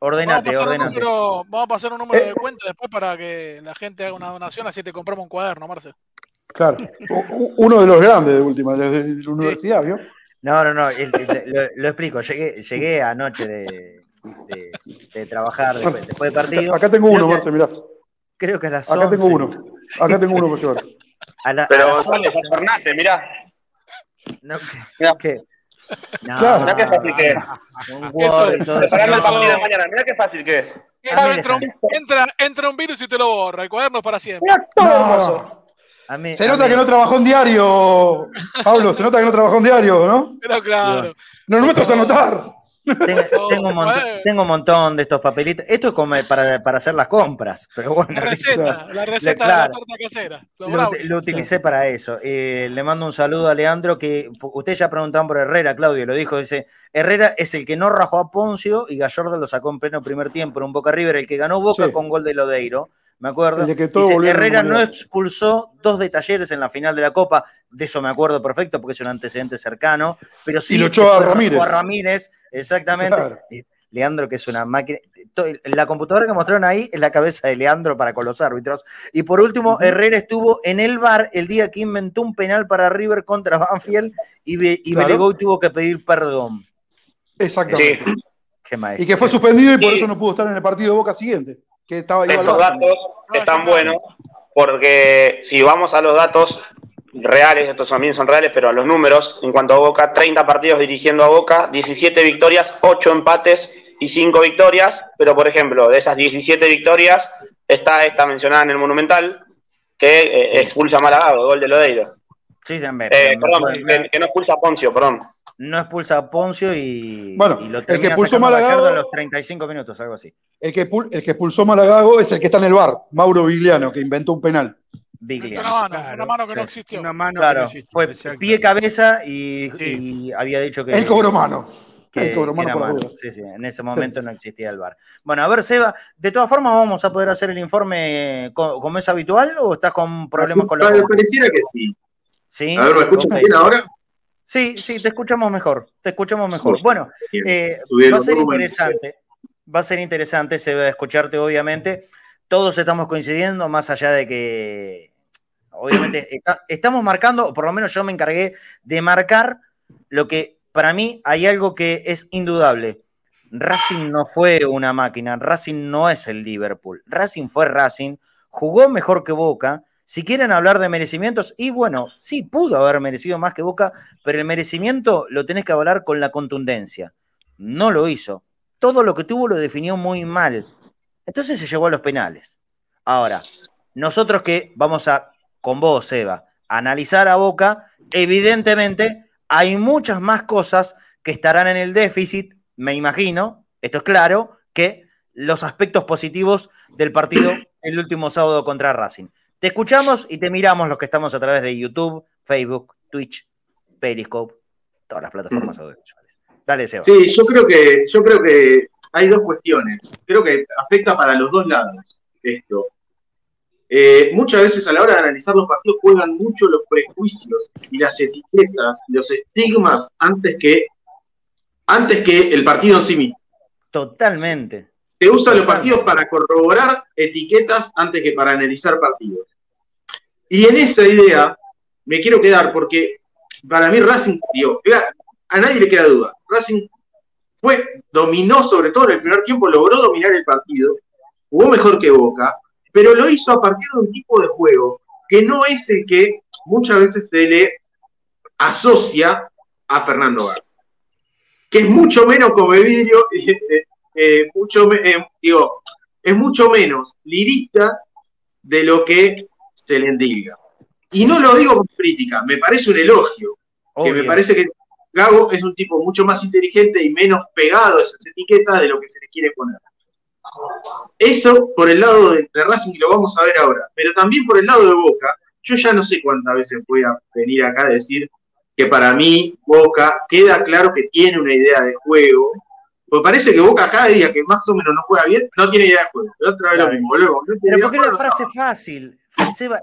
Ordenate, pasar un ordenate. número, vamos a pasar un número Eh. de cuenta después para que la gente haga una donación, así te compramos un cuaderno, Marce. claro. Uno de los grandes de última, de la universidad, ¿vio? No, no, no, el- el- lo, lo explico. Llegué, llegué anoche de, de- de trabajar después, después del partido. Acá tengo uno, Marce, mirá. Creo que a las Acá tengo 11. uno. Acá tengo Sí, uno por llevar. A la- a Pero las González, 11. Fernate, mirá. No, Mirá. ¿qué? No, Claro. Mirá qué fácil que es. un Word y todo eso. Preparando el partido de mañana, mirá qué fácil que es. Mí entra, un, entra, entra un virus y te lo borra. El cuaderno es para siempre. Mirá todo hermoso. A mí- Se a nota mí- que no trabajó en diario, Pablo, se nota que no trabajó en diario, ¿no? Pero claro. No lo metas a anotar. Tengo, tengo un montón, tengo un montón de estos papelitos. Esto es como para, para hacer las compras, pero bueno. La receta, la receta de claro. la torta casera. Lo Lo, brownies. lo utilicé para eso. Eh, le mando un saludo a Leandro, que ustedes ya preguntaban por Herrera, Claudio lo dijo, dice, Herrera es el que no rajó a Poncio y Gallardo lo sacó en pleno primer tiempo en un Boca River, el que ganó Boca Sí. con gol de Lodeiro, me acuerdo. Que todo Dice, Herrera no expulsó dos de talleres en la final de la Copa, de eso me acuerdo perfecto porque es un antecedente cercano, pero sí lo echó a Ramírez. a Ramírez, exactamente. Claro. Y Leandro, que es una máquina. La computadora que mostraron ahí es la cabeza de Leandro para con los árbitros. Y por último, Herrera estuvo en el bar el día que inventó un penal para River contra Banfield y, Be- y Claro. Belegoy tuvo que pedir perdón. Exactamente. Sí. Qué maestro. Y que fue suspendido y por eso no pudo estar en el partido de Boca siguiente. Que estaba Estos datos están buenos porque si vamos a los datos reales, estos también son reales, pero a los números, en cuanto a Boca, 30 partidos dirigiendo a Boca, 17 victorias, 8 empates y 5 victorias, pero por ejemplo, de esas 17 victorias está esta mencionada en el Monumental, que eh, expulsa a Malagado, gol de Lodeiro. Sí, también. Eh, perdón, que, que no expulsa a Poncio, perdón. No expulsa a Poncio y, Bueno, y lo el que termina expulsó Gallardo en los 35 minutos, algo así. El que, el que expulsó a Malagago es el que está en el bar, Mauro Vigliano, que inventó un penal. Big Una mano, Claro, una mano que no existió. Una mano que Claro, no existió, fue exacto. pie cabeza y, Sí. y había dicho que Él cobró mano. que, Él cobró mano mano. Sí, sí, en ese momento no existía el bar. Bueno, a ver, Seba, de todas formas, ¿vamos a poder hacer el informe co- como es habitual o estás con problemas con la? Pareciera que sí. Sí, A ver, ¿me escuchan Ok. bien ahora? Sí, sí, te escuchamos mejor, te escuchamos mejor. Bueno, eh, va a ser interesante, va a ser interesante, se va a escucharte obviamente. Todos estamos coincidiendo, más allá de que, obviamente, está- estamos marcando, o por lo menos yo me encargué de marcar lo que para mí hay algo que es indudable. Racing no fue una máquina, Racing no es el Liverpool, Racing fue Racing, jugó mejor que Boca. Si quieren hablar de merecimientos, y bueno, sí pudo haber merecido más que Boca, pero el merecimiento lo tenés que hablar con la contundencia. No lo hizo. Todo lo que tuvo lo definió muy mal. Entonces se llevó a los penales. Ahora, nosotros que vamos a, con vos, Seba, analizar a Boca, evidentemente hay muchas más cosas que estarán en el déficit, me imagino, esto es claro, que los aspectos positivos del partido el último sábado contra Racing. Te escuchamos y te miramos los que estamos a través de YouTube, Facebook, Twitch, Periscope, todas las plataformas audiovisuales. Dale, Seba. Sí, yo creo que, yo creo que hay dos cuestiones. Creo que afecta para los dos lados esto. Eh, muchas veces a la hora de analizar los partidos juegan mucho los prejuicios y las etiquetas, los estigmas antes que, antes que el partido en sí mismo. Totalmente. Se usan los partidos para corroborar etiquetas antes que para analizar partidos. Y en esa idea me quiero quedar porque para mí Racing, digo, a nadie le queda duda. Racing fue, dominó sobre todo en el primer tiempo, logró dominar el partido, jugó mejor que Boca, pero lo hizo a partir de un tipo de juego que no es el que muchas veces se le asocia a Fernando Gar, que es mucho menos como vidrio, eh, eh, mucho, eh, digo, es mucho menos lirista de lo que se le endilga. Y no lo digo con crítica, me parece un elogio, que me parece que Gago es un tipo mucho más inteligente y menos pegado a esas etiquetas de lo que se le quiere poner. Eso por el lado de, Racing, y lo vamos a ver ahora, pero también por el lado de Boca, yo ya no sé cuántas veces voy a venir acá a decir que para mí Boca queda claro que tiene una idea de juego, porque parece que Boca cada día que más o menos no juega bien, no tiene idea de juego. Otra vez lo mismo, pero porque es la frase fácil,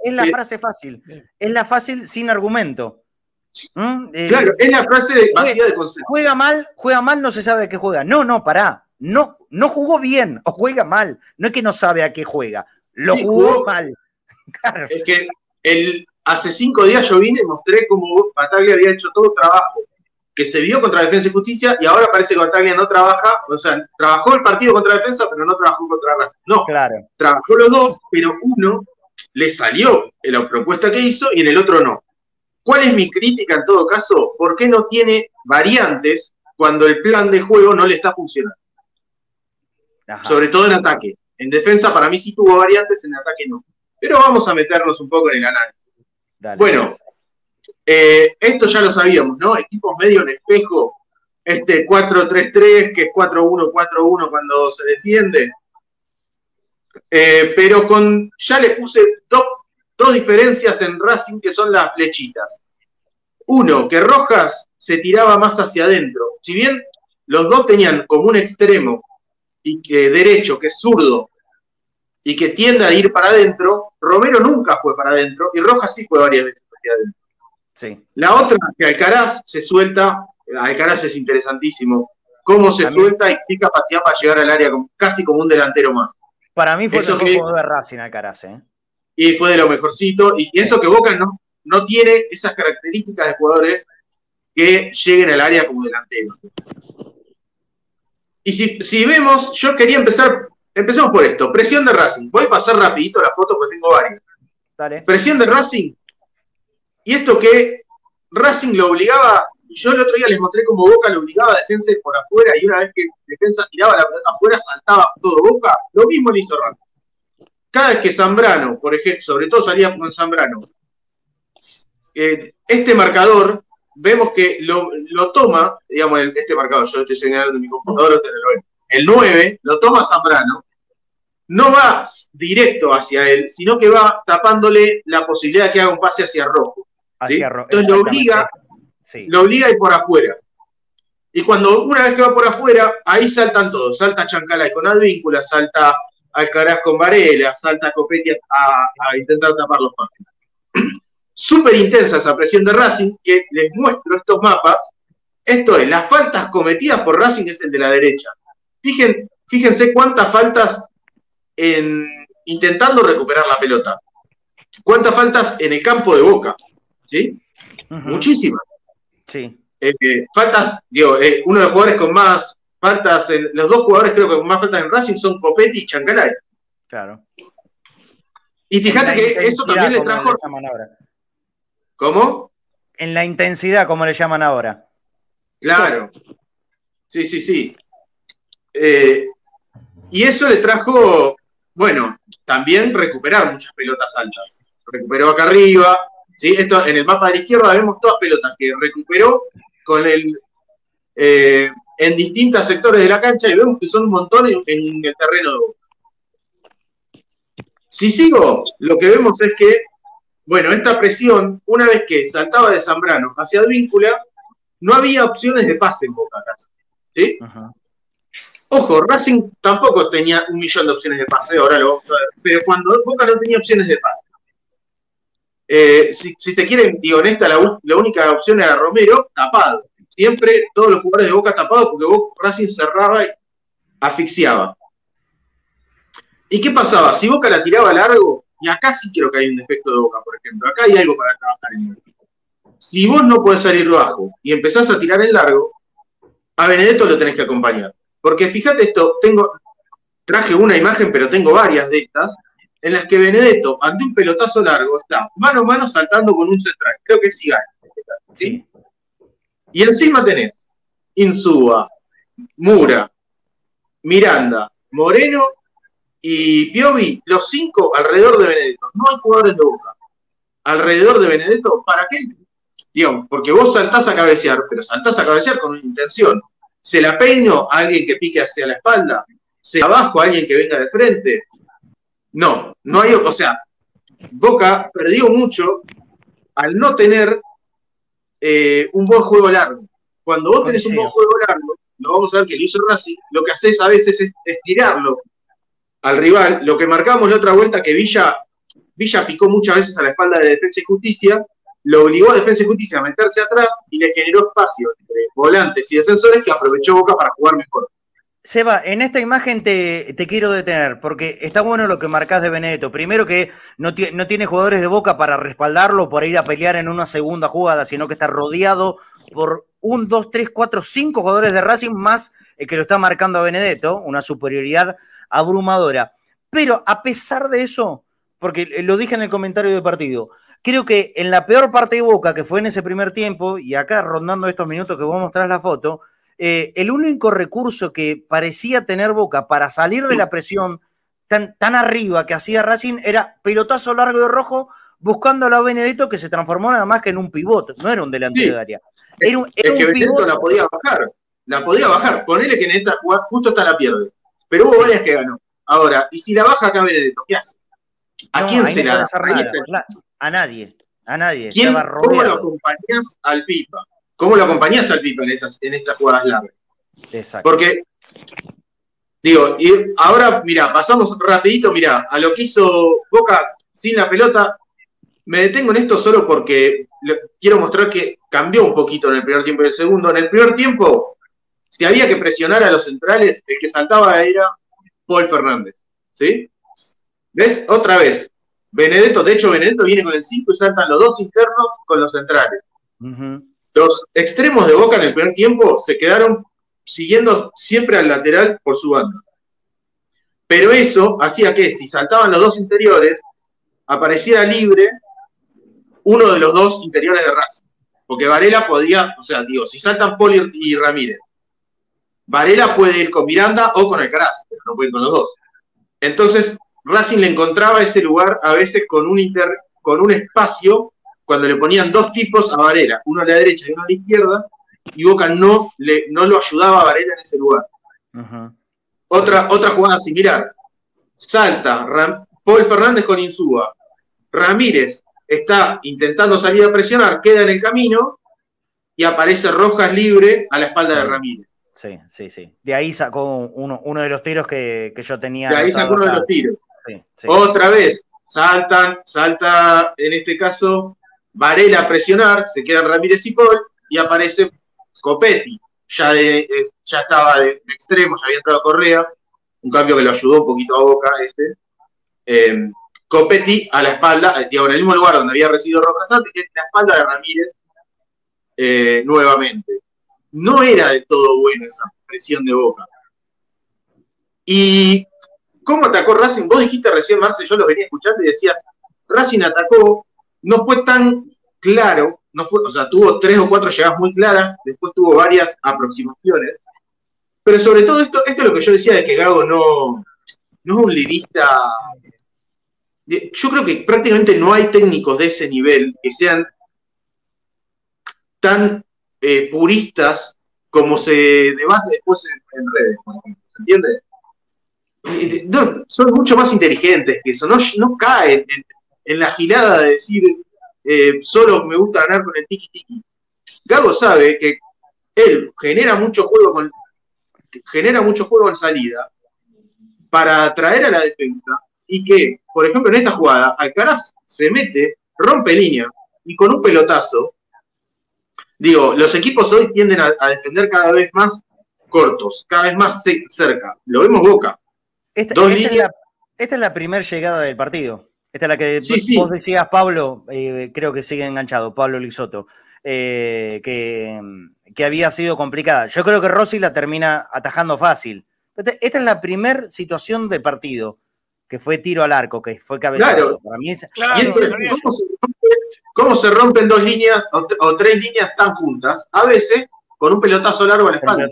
es la frase fácil, es la fácil sin argumento. ¿Mm? claro, es la frase de, vacía de concepto. Juega mal, juega mal, no se sabe a qué juega. No, no, pará. No, no jugó bien o juega mal. No es que no sabe a qué juega. Lo jugó, mal. Es que el, hace cinco días yo vine y mostré cómo Bataglia había hecho todo trabajo que se vio contra Defensa y Justicia y ahora parece que Bataglia no trabaja, o sea, trabajó el partido contra Defensa, pero no trabajó contra Raza. No, claro. trabajó los dos, pero uno le salió en la propuesta que hizo y en el otro no. ¿Cuál es mi crítica en todo caso? ¿Por qué no tiene variantes cuando el plan de juego no le está funcionando? Sobre todo en ataque. En defensa para mí sí tuvo variantes, en ataque no. Pero vamos a meternos un poco en el análisis. bueno, eh, esto ya lo sabíamos, ¿no? Equipos medio en espejo, este 4-3-3, que es 4-1-4-1 cuando se defiende. Eh, pero con ya le puse dos dos diferencias en Racing que son las flechitas. Uno, que Rojas se tiraba más hacia adentro. Si bien los dos tenían como un extremo y que derecho, que es zurdo, y que tiende a ir para adentro, Romero nunca fue para adentro y Rojas sí fue varias veces hacia adentro. Sí. La otra, que Alcaraz se suelta, Alcaraz es interesantísimo, cómo se suelta y qué capacidad para llegar al área casi como un delantero más. Para mí fue el mejor de Racing Alcaraz, ¿eh? y fue de lo mejorcito. Y eso que Boca no, no tiene esas características de jugadores que lleguen al área como delantero. Y si, vemos, yo quería empezar, empecemos por esto, presión de Racing. Voy a pasar rapidito la foto porque tengo varias. Presión de Racing. Y esto que Racing lo obligaba, yo el otro día les mostré cómo Boca lo obligaba a defensa por afuera y una vez que defensa tiraba la pelota afuera saltaba todo Boca, lo mismo le hizo Racing cada vez que Zambrano, por ejemplo, sobre todo salía con Zambrano, eh, este marcador, vemos que lo, toma, digamos, este marcador, yo estoy señalando en mi computadora, el 9 lo toma Zambrano, no va directo hacia él, sino que va tapándole la posibilidad de que haga un pase hacia rojo. Hacia rojo. Entonces lo obliga, lo obliga a ir por afuera. Y cuando una vez que va por afuera, ahí saltan todos. Salta Chancalay con Advíncula, salta Alcaraz con Varela, salta Copetti a, intentar tapar los pasos. Súper intensa esa presión de Racing, que les muestro estos mapas. Esto es, las faltas cometidas por Racing es el de la derecha. fíjense cuántas faltas en, intentando recuperar la pelota. ¿Cuántas faltas en el campo de Boca? ¿Sí? Muchísimas. Sí. Eh, faltas, digo, eh, uno de los jugadores con más faltas, en, los dos jugadores creo que con más faltas en Racing son Copetti y Chancalay. Claro. Y fíjate que eso también le trajo. ¿Cómo? En la intensidad, como le llaman ahora. Claro. Sí, sí, sí. Eh, y eso le trajo, bueno, también recuperar muchas pelotas altas. Recuperó acá arriba. ¿Sí? Esto, en el mapa de la izquierda vemos todas pelotas que recuperó con el eh, en distintos sectores de la cancha y vemos que son un montón en, el terreno de Si sigo, lo que vemos es que Bueno, esta presión, una vez que saltaba de Zambrano hacia Advíncula, no había opciones de pase en Boca ¿sí? Ojo, Racing tampoco tenía un millón de opciones de pase, ahora lo vamos a ver, pero cuando Boca no tenía opciones de pase. Eh, si, se quiere, digo, en la, única opción era Romero, tapado. Siempre todos los jugadores de Boca tapados porque Boca, Racing cerraba y asfixiaba. ¿Y qué pasaba? Si Boca la tiraba largo, y acá sí creo que hay un defecto de Boca, por ejemplo, acá hay algo para trabajar en el Si vos no podés salir bajo y empezás a tirar en largo, a Benedetto lo tenés que acompañar. Porque fíjate esto, tengo, traje una imagen, pero tengo varias de estas, en las que Benedetto, ante un pelotazo largo, está mano a mano saltando con un central. Creo que sí ¿sí? Y encima tenés Insúa, Mura, Miranda, Moreno y Piovi, los cinco alrededor de Benedetto. No hay jugadores de boca. Alrededor de Benedetto, ¿para qué? Digamos, porque vos saltás a cabecear, pero saltás a cabecear con una intención. Se la peino a alguien que pique hacia la espalda, se abajo a alguien que venga de frente. No, no hay, o sea, Boca perdió mucho al no tener eh, un buen juego largo. Cuando vos tenés un buen juego largo, lo vamos a ver que lo hizo Racing, lo que haces a veces es estirarlo al rival. Lo que marcamos la otra vuelta que Villa, Villa picó muchas veces a la espalda de Defensa y Justicia, lo obligó a Defensa y Justicia a meterse atrás y le generó espacio entre volantes y defensores que aprovechó Boca para jugar mejor. Seba, en esta imagen te, quiero detener, porque está bueno lo que marcás de Benedetto. Primero que no, tiene jugadores de boca para respaldarlo, para ir a pelear en una segunda jugada, sino que está rodeado por un, dos, tres, cuatro, cinco jugadores de Racing más el que lo está marcando a Benedetto, una superioridad abrumadora. Pero a pesar de eso, porque lo dije en el comentario del partido, creo que en la peor parte de Boca, que fue en ese primer tiempo, y acá rondando estos minutos que voy a mostrar la foto, eh, el único recurso que parecía tener Boca para salir de la presión tan, tan arriba que hacía Racing era pelotazo largo de rojo buscando a la Benedetto que se transformó nada más que en un pivot, no era un delantero de área. Era un, es que Benedetto la podía bajar, la podía bajar, ponele que en esta jugada justo está la pierde. Pero hubo varias que ganó. Ahora, y si la baja acá Benedetto, ¿qué hace? ¿A quién se la da? A nadie, a nadie. ¿Cómo lo acompañás al Pipa? ¿Cómo lo acompañás al Pipa en estas, en estas jugadas largas? Exacto. Porque, digo, y ahora, mira, pasamos rapidito, mira, a lo que hizo Boca sin la pelota. Me detengo en esto solo porque quiero mostrar que cambió un poquito en el primer tiempo y el segundo. En el primer tiempo, si había que presionar a los centrales, el que saltaba era Paul Fernández. ¿Sí? ¿Ves? Otra vez. Benedetto, de hecho, Benedetto viene con el 5 y saltan los dos internos con los centrales. Los extremos de Boca en el primer tiempo se quedaron siguiendo siempre al lateral por su banda. Pero eso hacía que si saltaban los dos interiores, apareciera libre uno de los dos interiores de Racing. Porque Varela podía, o sea, digo, si saltan Paul y Ramírez, Varela puede ir con Miranda o con Alcaraz, pero no puede ir con los dos. Entonces, Racing le encontraba ese lugar a veces con un, inter, con un espacio cuando le ponían dos tipos a Varela, uno a la derecha y uno a la izquierda, y Boca no, le, no lo ayudaba a Varela en ese lugar. otra, otra jugada similar. Salta Paul Fernández con Insúa. Ramírez está intentando salir a presionar, queda en el camino y aparece Rojas libre a la espalda de Ramírez. Sí, sí, sí. De ahí sacó uno, uno de los tiros que, yo tenía. De ahí sacó uno de los tiros. Otra vez, saltan, salta en este caso Varela a presionar, se quedan Ramírez y Paul y aparece Copetti. Ya, ya estaba de, extremo, ya había entrado Correa, un cambio que lo ayudó un poquito a Boca ese. Eh, Copetti a la espalda, eh, en el mismo lugar donde había recibido Rojas antes, que es la espalda de Ramírez eh, nuevamente no era de todo buena esa presión de Boca. ¿Y cómo atacó Racing? Vos dijiste recién, Marce, yo lo venía escuchando y decías, Racing atacó, no fue tan claro, no fue, o sea, tuvo tres o cuatro llegadas muy claras, después tuvo varias aproximaciones, pero sobre todo esto, esto es lo que yo decía de que Gago no, no es un lirista. Yo creo que prácticamente no hay técnicos de ese nivel que sean tan eh, puristas como se debate después en, redes, ¿se entiende? son mucho más inteligentes que eso, no, no caen en la gilada de decir eh, solo me gusta ganar con el tiki tiki. Gago sabe que él genera mucho juego con genera mucho juego en salida para atraer a la defensa y que, por ejemplo, en esta jugada, Alcaraz se mete, rompe líneas y con un pelotazo, digo, los equipos hoy tienden a, defender cada vez más cortos, cada vez más cerca. Lo vemos Boca. Esta, es la, primera llegada del partido. Esta es la que vos decías, Pablo, eh, creo que sigue enganchado, Pablo Lisoto, eh, que, que, había sido complicada. Yo creo que Rossi la termina atajando fácil. Esta, es la primera situación de partido, que fue tiro al arco, que fue cabezazo. Claro. ¿cómo, se rompen dos líneas o, tres líneas tan juntas? A veces con un pelotazo largo a la espalda.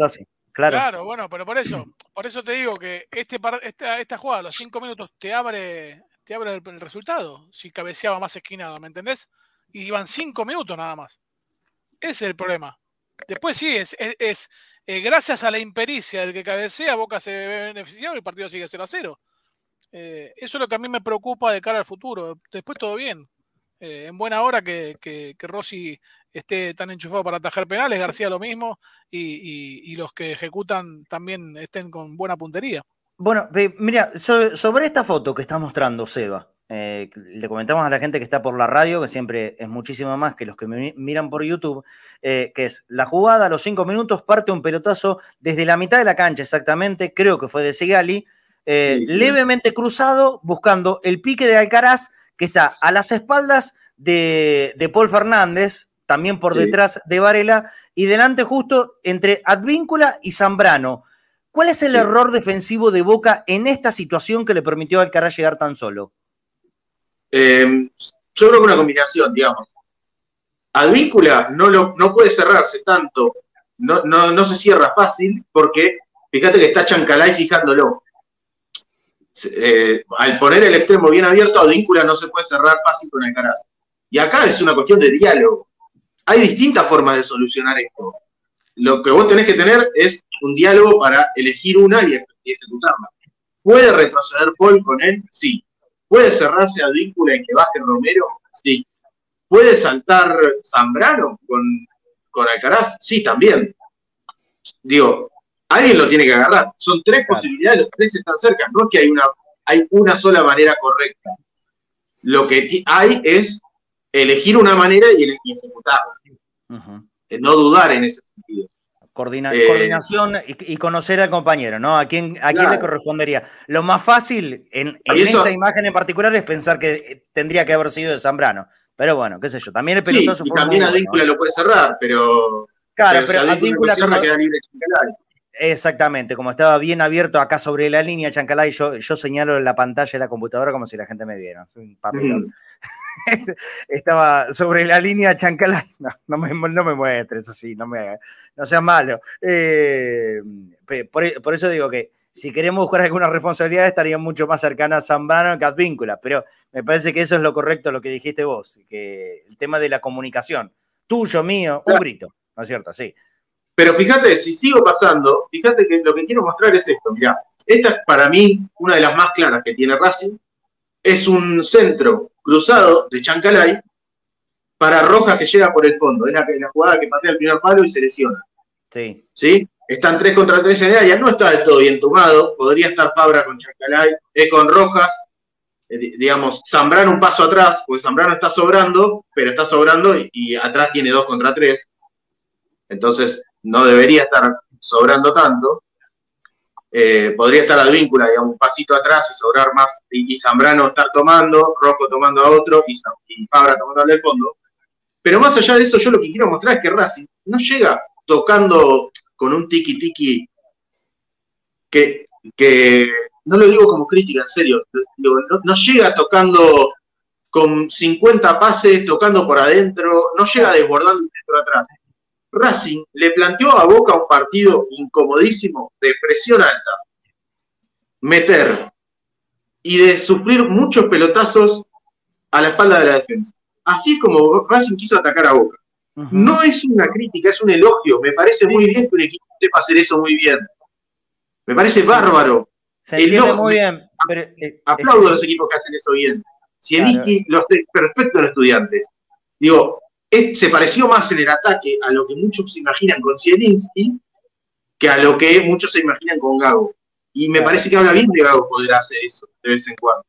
Claro. claro. bueno, pero por eso, por eso te digo que este, esta, esta jugada, los cinco minutos, te abre, te abre el, resultado si cabeceaba más esquinado, ¿me entendés? Y iban cinco minutos nada más. Ese es el problema. Después sí, es, es, eh, gracias a la impericia del que cabecea, Boca se ve beneficiado y el partido sigue 0 a 0. Eh, eso es lo que a mí me preocupa de cara al futuro. Después todo bien. Eh, en buena hora que, que, Rossi esté tan enchufado para atajar penales, García lo mismo, y, los que ejecutan también estén con buena puntería. Bueno, mira, sobre esta foto que está mostrando Seba, eh, le comentamos a la gente que está por la radio, que siempre es muchísimo más que los que me miran por YouTube, eh, que es la jugada a los cinco minutos, parte un pelotazo desde la mitad de la cancha exactamente, creo que fue de Sigali, eh, levemente cruzado, buscando el pique de Alcaraz, que está a las espaldas de, Paul Fernández, también por detrás de Varela, y delante justo entre Advíncula y Zambrano. ¿Cuál es el error defensivo de Boca en esta situación que le permitió a Alcaraz llegar tan solo? Em, yo creo que una combinación, digamos. Advíncula no, lo, no puede cerrarse tanto, no, no, se cierra fácil, porque fíjate que está Chancalay fijándolo. Eh, al poner el extremo bien abierto, Advíncula no se puede cerrar fácil con Alcaraz. Y acá es una cuestión de diálogo. Hay distintas formas de solucionar esto lo que vos tenés que tener es un diálogo para elegir una y, ejecutarla. ¿Puede retroceder Paul con él? Sí. ¿Puede cerrarse a vínculo en que baje Romero? Sí. ¿Puede saltar Zambrano con, con Alcaraz? Sí, también. Digo, alguien lo tiene que agarrar. Son tres posibilidades, los tres están cerca. No es que hay una, hay una sola manera correcta. Lo que hay es elegir una manera y, ejecutarla. Eh, no dudar en ese Eh, coordinación y, conocer al compañero, ¿no? ¿A quién, a quién le correspondería? Lo más fácil en, esta imagen en particular es pensar que eh, tendría que haber sido de Zambrano. Pero bueno, qué sé yo. También el pelotazo. Sí, y también a lo puede cerrar, pero. Claro, pero, a queda libre Exactamente, como estaba bien abierto acá sobre la línea Chancalay, yo, yo señalo en la pantalla de la computadora como si la gente me viera. un papelón. estaba sobre la línea Chancalay. No, me, no me muestres así, no, me, no seas malo. Eh, por, eso digo que si queremos buscar alguna responsabilidad estaría mucho más cercana a Zambrano que a Advíncula, pero me parece que eso es lo correcto, lo que dijiste vos, que el tema de la comunicación, tuyo, mío, un grito, ¿no es cierto? Sí. Pero fíjate, si sigo pasando, fíjate que lo que quiero mostrar es esto, mirá, esta es para mí una de las más claras que tiene Racing, es un centro cruzado de Chancalay para Rojas que llega por el fondo, es la, la jugada que patea el primer palo y se lesiona. Sí. ¿Sí? Están tres contra tres en área, no está del todo bien tomado, podría estar Fabra con Chancalay, es con Rojas, eh, digamos, Zambrano un paso atrás, porque Zambrano está sobrando, pero está sobrando y atrás tiene dos contra tres. Entonces, no debería estar sobrando tanto. Eh, podría estar Advíncula, digamos, un pasito atrás y sobrar más, y, Zambrano estar tomando, Rocco tomando a otro y, Fabra tomando al fondo. Pero más allá de eso, yo lo que quiero mostrar es que Racing no llega tocando con un tiki-tiki que, que, no lo digo como crítica, en serio, no, llega tocando con 50 pases, tocando por adentro, no llega desbordando dentro atrás. Racing le planteó a Boca un partido incomodísimo de presión alta, meter y de sufrir muchos pelotazos a la espalda de la defensa. Así es como Racing quiso atacar a Boca. No es una crítica, es un elogio. Me parece muy bien que un equipo sepa hacer eso muy bien. Me parece bárbaro. Se muy bien. Eh, aplaudo a los equipos que hacen eso bien. Zielinski, los perfectos estudiantes. Digo, se pareció más en el ataque a lo que muchos se imaginan con Zielinski que a lo que muchos se imaginan con Gago. Y me parece que habla bien de Gago poder hacer eso de vez en cuando.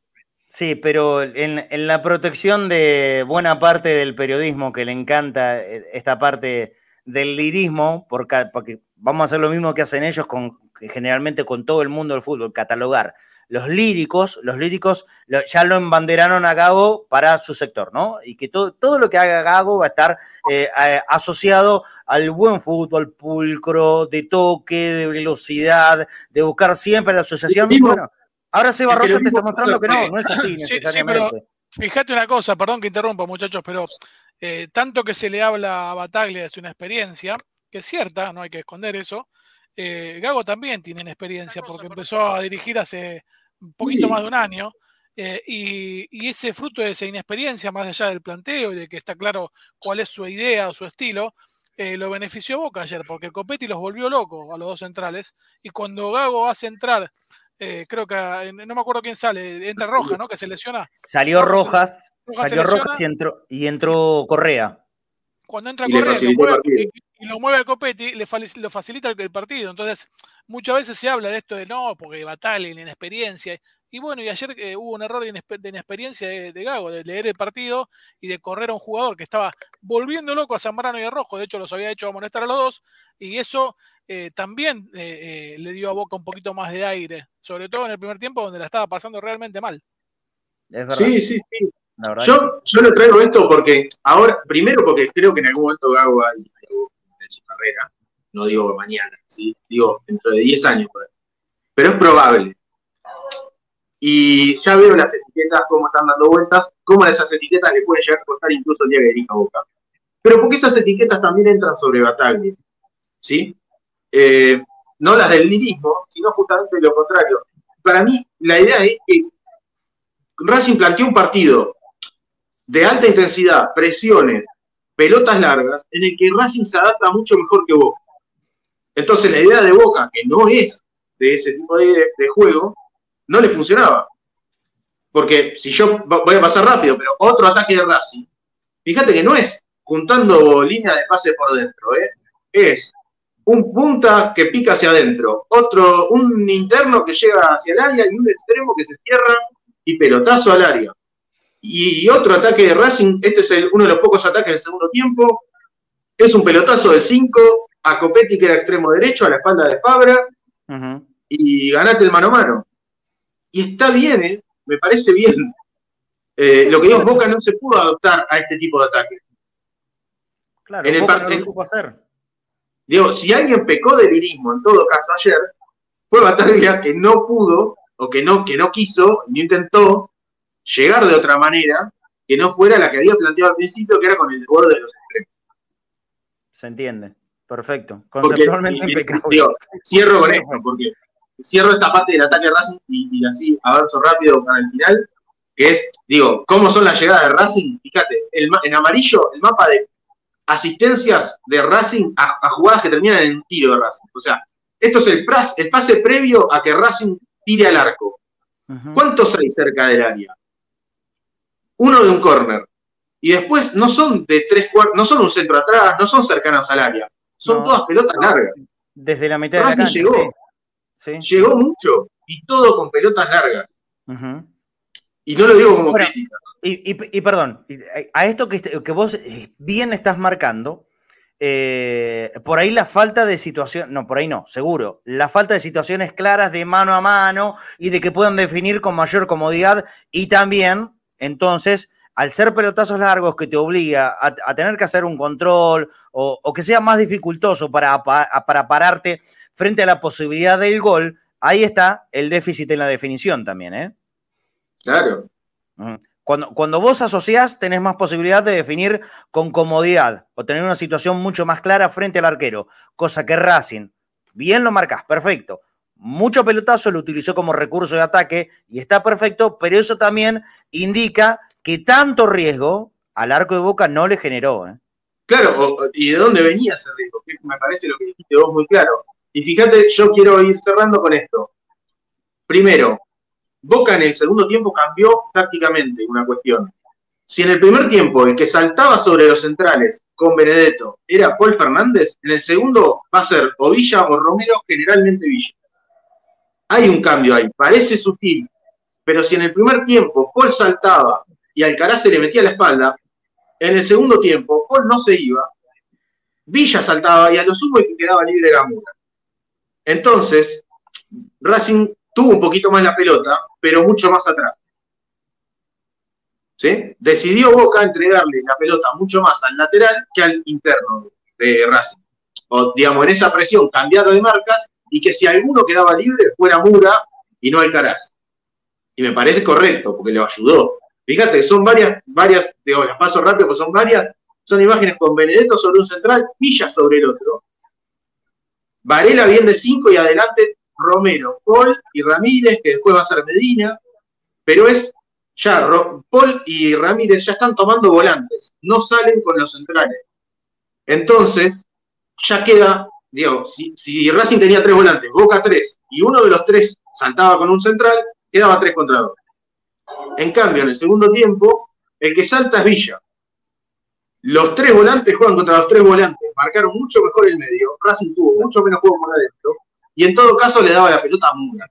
Sí, pero en, la protección de buena parte del periodismo que le encanta eh, esta parte del lirismo, porque, porque vamos a hacer lo mismo que hacen ellos con generalmente con todo el mundo del fútbol, catalogar los líricos, los líricos ya lo embanderaron a Gago para su sector, ¿no? Y que todo, todo lo que haga Gago va a estar eh, asociado al buen fútbol pulcro, de toque, de velocidad, de buscar siempre la asociación. bueno, ahora Seba Rosa te está mostrando que no, no es así necesariamente. fíjate una cosa, perdón que interrumpa, muchachos, pero eh, tanto que se le habla a Bataglia de su experiencia, que es cierta, no hay que esconder eso, eh, Gago también tiene experiencia porque empezó a dirigir hace un poquito más de un año. Eh, y, ese fruto de esa inexperiencia, más allá del planteo y de que está claro cuál es su idea o su estilo, eh, lo benefició Boca ayer, porque Copetti los volvió locos a los dos centrales. Y cuando Gago hace entrar, creo que no me acuerdo quién sale, entra Rojas, ¿no? Que se lesiona. Salió Rojas, salió Rojas y entró, y entró Correa. Cuando entra Correa y, lo mueve a Copetti, le lo facilita el, partido. Entonces, muchas veces se habla de esto de no, porque batalla, inexperiencia. Y bueno, y ayer eh, hubo un error de, inexperiencia de, Gago, de leer el partido y de correr a un jugador que estaba volviendo loco a Zambrano y a Rojo. De hecho, los había hecho amonestar a los dos. Y eso eh, también eh, le dio a Boca un poquito más de aire, sobre todo en el primer tiempo donde la estaba pasando realmente mal. Sí, sí, sí. Yo, yo lo traigo esto porque ahora, primero porque creo que en algún momento Gago va su carrera, no digo mañana, ¿sí? digo dentro de 10 años, pero es probable. Y ya veo las etiquetas, cómo están dando vueltas, cómo esas etiquetas le pueden llegar a costar incluso el día de a Boca. Pero porque esas etiquetas también entran sobre Bataglia, ¿sí? Eh, no las del lirismo, sino justamente lo contrario. Para mí, la idea es que Racing planteó un partido de alta intensidad, presiones, pelotas largas, en el que Racing se adapta mucho mejor que Boca. Entonces la idea de Boca, que no es de ese tipo de, juego, no le funcionaba. Porque si yo voy a pasar rápido, pero otro ataque de Racing, fíjate que no es juntando línea de pase por dentro, ¿eh? es un punta que pica hacia adentro, otro, un interno que llega hacia el área y un extremo que se cierra y pelotazo al área. Y, otro ataque de Racing, este es uno de los pocos ataques del segundo tiempo, es un pelotazo del 5 a Copetti, que era extremo derecho, a la espalda de Fabra, y ganate el mano a mano. Y está bien, ¿eh? me parece bien. Eh, lo que dios Boca no se pudo adoptar a este tipo de ataques. Claro, en el Boca no lo supo hacer. Digo, si alguien pecó de lirismo, en todo caso ayer, fue Bataglia que no pudo, o que no, que no quiso, no intentó llegar de otra manera que no fuera la que había planteado al principio, que era con el borde de los extremos. Se entiende, perfecto. Conceptualmente cierro con esto, porque cierro esta parte del ataque de Racing y, así avanzo rápido para el final, que es, digo, ¿cómo son las llegadas de Racing? Fíjate, en amarillo, el mapa de asistencias de Racing a, jugadas que terminan en tiro de Racing. O sea, esto es el, el pase previo a que Racing tire al arco. ¿Cuántos hay cerca del área? Uno de un corner. Y después no son de tres cuartos, no son un centro atrás, no son cercanos al área. Son todas pelotas largas. Desde la mitad de la cancha, llegó. Llegó mucho. Y todo con pelotas largas. Y no lo digo como crítica. Y, perdón, a esto que, que vos eh, bien estás marcando, eh, por ahí la falta de situación, no, por ahí no, seguro, la falta de situaciones claras de mano a mano y de que puedan definir con mayor comodidad y también entonces, al ser pelotazos largos que te obliga a, tener que hacer un control o, que sea más dificultoso para, para, pararte frente a la posibilidad del gol, ahí está el déficit en la definición también, ¿eh? Claro. Cuando, cuando, vos asociás, tenés más posibilidad de definir con comodidad o tener una situación mucho más clara frente al arquero, cosa que Racing, bien lo marcás, perfecto, mucho pelotazo, lo utilizó como recurso de ataque y está perfecto, pero eso también indica que tanto riesgo al arco de Boca no le generó. ¿eh? Claro, ¿y de dónde venía ese riesgo? me parece lo que dijiste vos muy claro. Y fíjate, yo quiero ir cerrando con esto. Primero, Boca en el segundo tiempo cambió tácticamente una cuestión. Si en el primer tiempo el que saltaba sobre los centrales con Benedetto era Paul Fernández, en el segundo va a ser o Villa o Romero, generalmente Villa. Hay un cambio ahí, parece sutil, pero si en el primer tiempo Paul saltaba y Alcaraz se le metía la espalda, en el segundo tiempo Paul no se iba, Villa saltaba y a lo sumo que quedaba libre era Mura. Entonces, Racing tuvo un poquito más la pelota, pero mucho más atrás. ¿Sí? Decidió Boca entregarle la pelota mucho más al lateral que al interno de Racing. O, digamos, en esa presión cambiada de marcas y que si alguno quedaba libre fuera Mura y no Alcaraz. Y me parece correcto, porque lo ayudó. Fíjate, son varias, varias, digo, las paso rápido, porque son varias, son imágenes con Benedetto sobre un central, Villa sobre el otro. Varela bien de 5 y adelante Romero, Paul y Ramírez, que después va a ser Medina, pero es ya, Paul y Ramírez ya están tomando volantes, no salen con los centrales. Entonces, ya queda, digo, si, si Racing tenía tres volantes, Boca tres, y uno de los tres saltaba con un central, quedaba tres contra dos. En cambio, en el segundo tiempo, el que salta es Villa. Los tres volantes juegan contra los tres volantes, marcaron mucho mejor el medio, Racing tuvo mucho menos juego por adentro, y en todo caso le daba la pelota a Mura.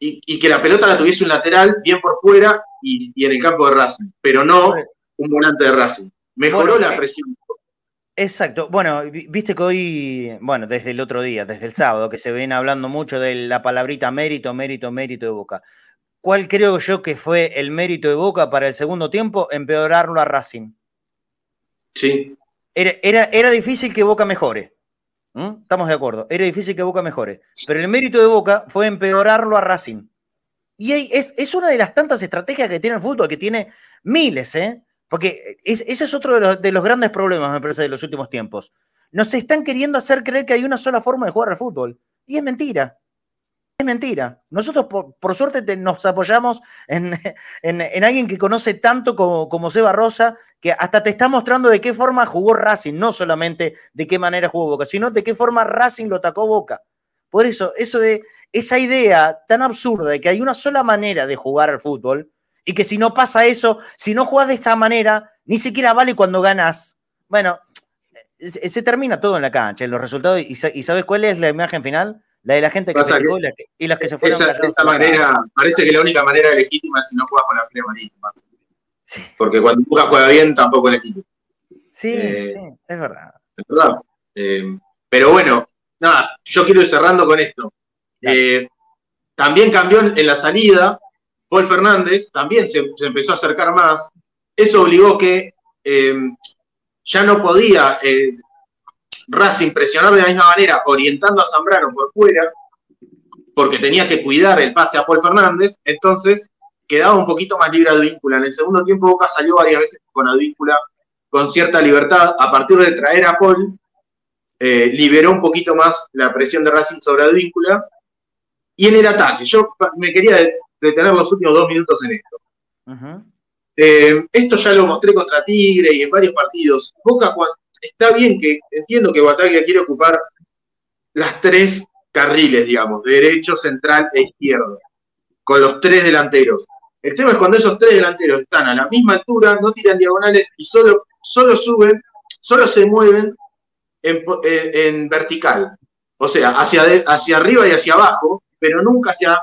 Y, que la pelota la tuviese un lateral bien por fuera y, en el campo de Racing, pero no un volante de Racing. Mejoró la eh, presión. Exacto. Bueno, viste que hoy, bueno, desde el otro día, desde el sábado, que se viene hablando mucho de la palabrita mérito, mérito, mérito de Boca. ¿Cuál creo yo que fue el mérito de Boca para el segundo tiempo? Empeorarlo a Racing. Sí. Era, era, era difícil que Boca mejore. ¿Mm? Estamos de acuerdo. Era difícil que Boca mejore. Pero el mérito de Boca fue empeorarlo a Racing. Y es, una de las tantas estrategias que tiene el fútbol, que tiene miles, ¿eh? Porque ese es otro de los, de los, grandes problemas, me parece, de los últimos tiempos. Nos están queriendo hacer creer que hay una sola forma de jugar al fútbol. Y es mentira es mentira. Nosotros, por, suerte, nos apoyamos en, alguien que conoce tanto como, como, Seba Rosa, que hasta te está mostrando de qué forma jugó Racing, no solamente de qué manera jugó Boca, sino de qué forma Racing lo atacó Boca. Por eso, eso de esa idea tan absurda de que hay una sola manera de jugar al fútbol y que si no pasa eso, si no juegas de esta manera, ni siquiera vale cuando ganas. Bueno, se, termina todo en la cancha, en los resultados. ¿Y, y sabes cuál es la imagen final? La de la gente que se y, las que, se fueron. Esa, manera, parece que la única manera legítima es si no juegas con la fría marítima. Sí. Porque cuando Boca juega bien, tampoco es legítimo. Sí, eh, sí, es verdad. Es verdad. Eh, pero bueno, nada, yo quiero ir cerrando con esto. Eh, también cambió en la salida, Paul Fernández también se, empezó a acercar más. Eso obligó que ya no podía Racing presionar de la misma manera, orientando a Zambrano por fuera, porque tenía que cuidar el pase a Paul Fernández, entonces quedaba un poquito más libre Advíncula. En el segundo tiempo Boca salió varias veces con Advíncula con cierta libertad. A partir de traer a Paul, eh, liberó un poquito más la presión de Racing sobre Advíncula. Y en el ataque, yo me quería detener los últimos dos minutos en esto. Eh, esto ya lo mostré contra Tigre y en varios partidos. Boca, está bien que entiendo que Bataglia quiere ocupar las tres carriles, digamos, derecho, central e izquierdo, con los tres delanteros. El tema es cuando esos tres delanteros están a la misma altura, no tiran diagonales y solo, solo suben, solo se mueven en, vertical. O sea, hacia, hacia arriba y hacia abajo, pero nunca hacia,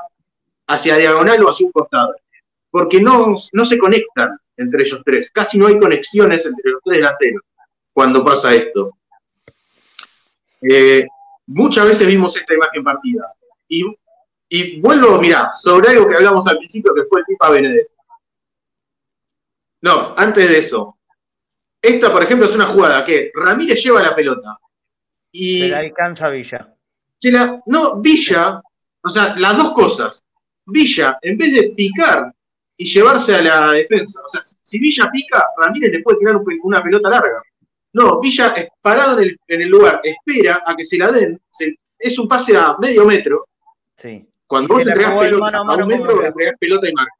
hacia diagonal o hacia un costado. Porque no, no se conectan entre ellos tres. Casi no hay conexiones entre los tres delanteros cuando pasa esto. Eh, muchas veces vimos esta imagen partida. Y, y vuelvo, mira, sobre algo que hablamos al principio, que fue el Pipa Benedetto. No, antes de eso. Esta, por ejemplo, es una jugada que Ramírez lleva la pelota. Y se la alcanza Villa. no, Villa, o sea, las dos cosas. Villa, en vez de picar y llevarse a la defensa, o sea, si Villa pica, Ramírez le puede tirar una pelota larga. No, Villa parado en el, lugar, espera a que se la den. es un pase a medio metro. Sí. Cuando vos entregas pelota a, un metro, entregas pelota y marca.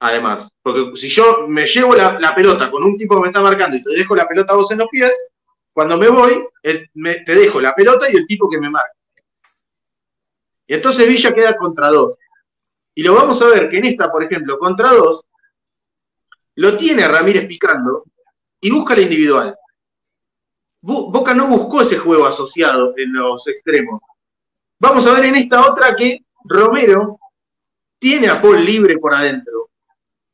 Además, porque si yo me llevo la, pelota con un tipo que me está marcando y te dejo la pelota a vos en los pies, cuando me voy, te dejo la pelota y el tipo que me marca. Y entonces Villa queda contra dos. Y lo vamos a ver que en esta, por ejemplo, contra dos, lo tiene a Ramírez picando y busca la individual. Boca no buscó ese juego asociado en los extremos. Vamos a ver en esta otra que Romero tiene a Paul libre por adentro.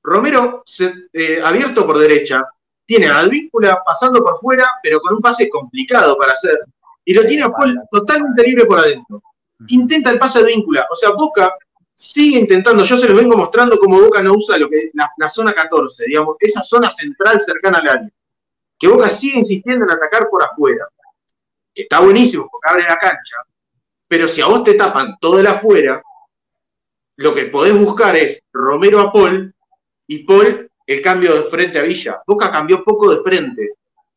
Romero eh, abierto por derecha, tiene a Advíncula pasando por fuera, pero con un pase complicado para hacer. Y lo tiene a Paul totalmente libre por adentro. Intenta el pase de víncula. O sea, Boca sigue intentando. Yo se los vengo mostrando cómo Boca no usa lo que la, la zona 14, digamos, esa zona central cercana al área. Que Boca sigue insistiendo en atacar por afuera. Está buenísimo porque abre la cancha. Pero si a vos te tapan todo el afuera, lo que podés buscar es Romero a Paul y Paul el cambio de frente a Villa. Boca cambió poco de frente.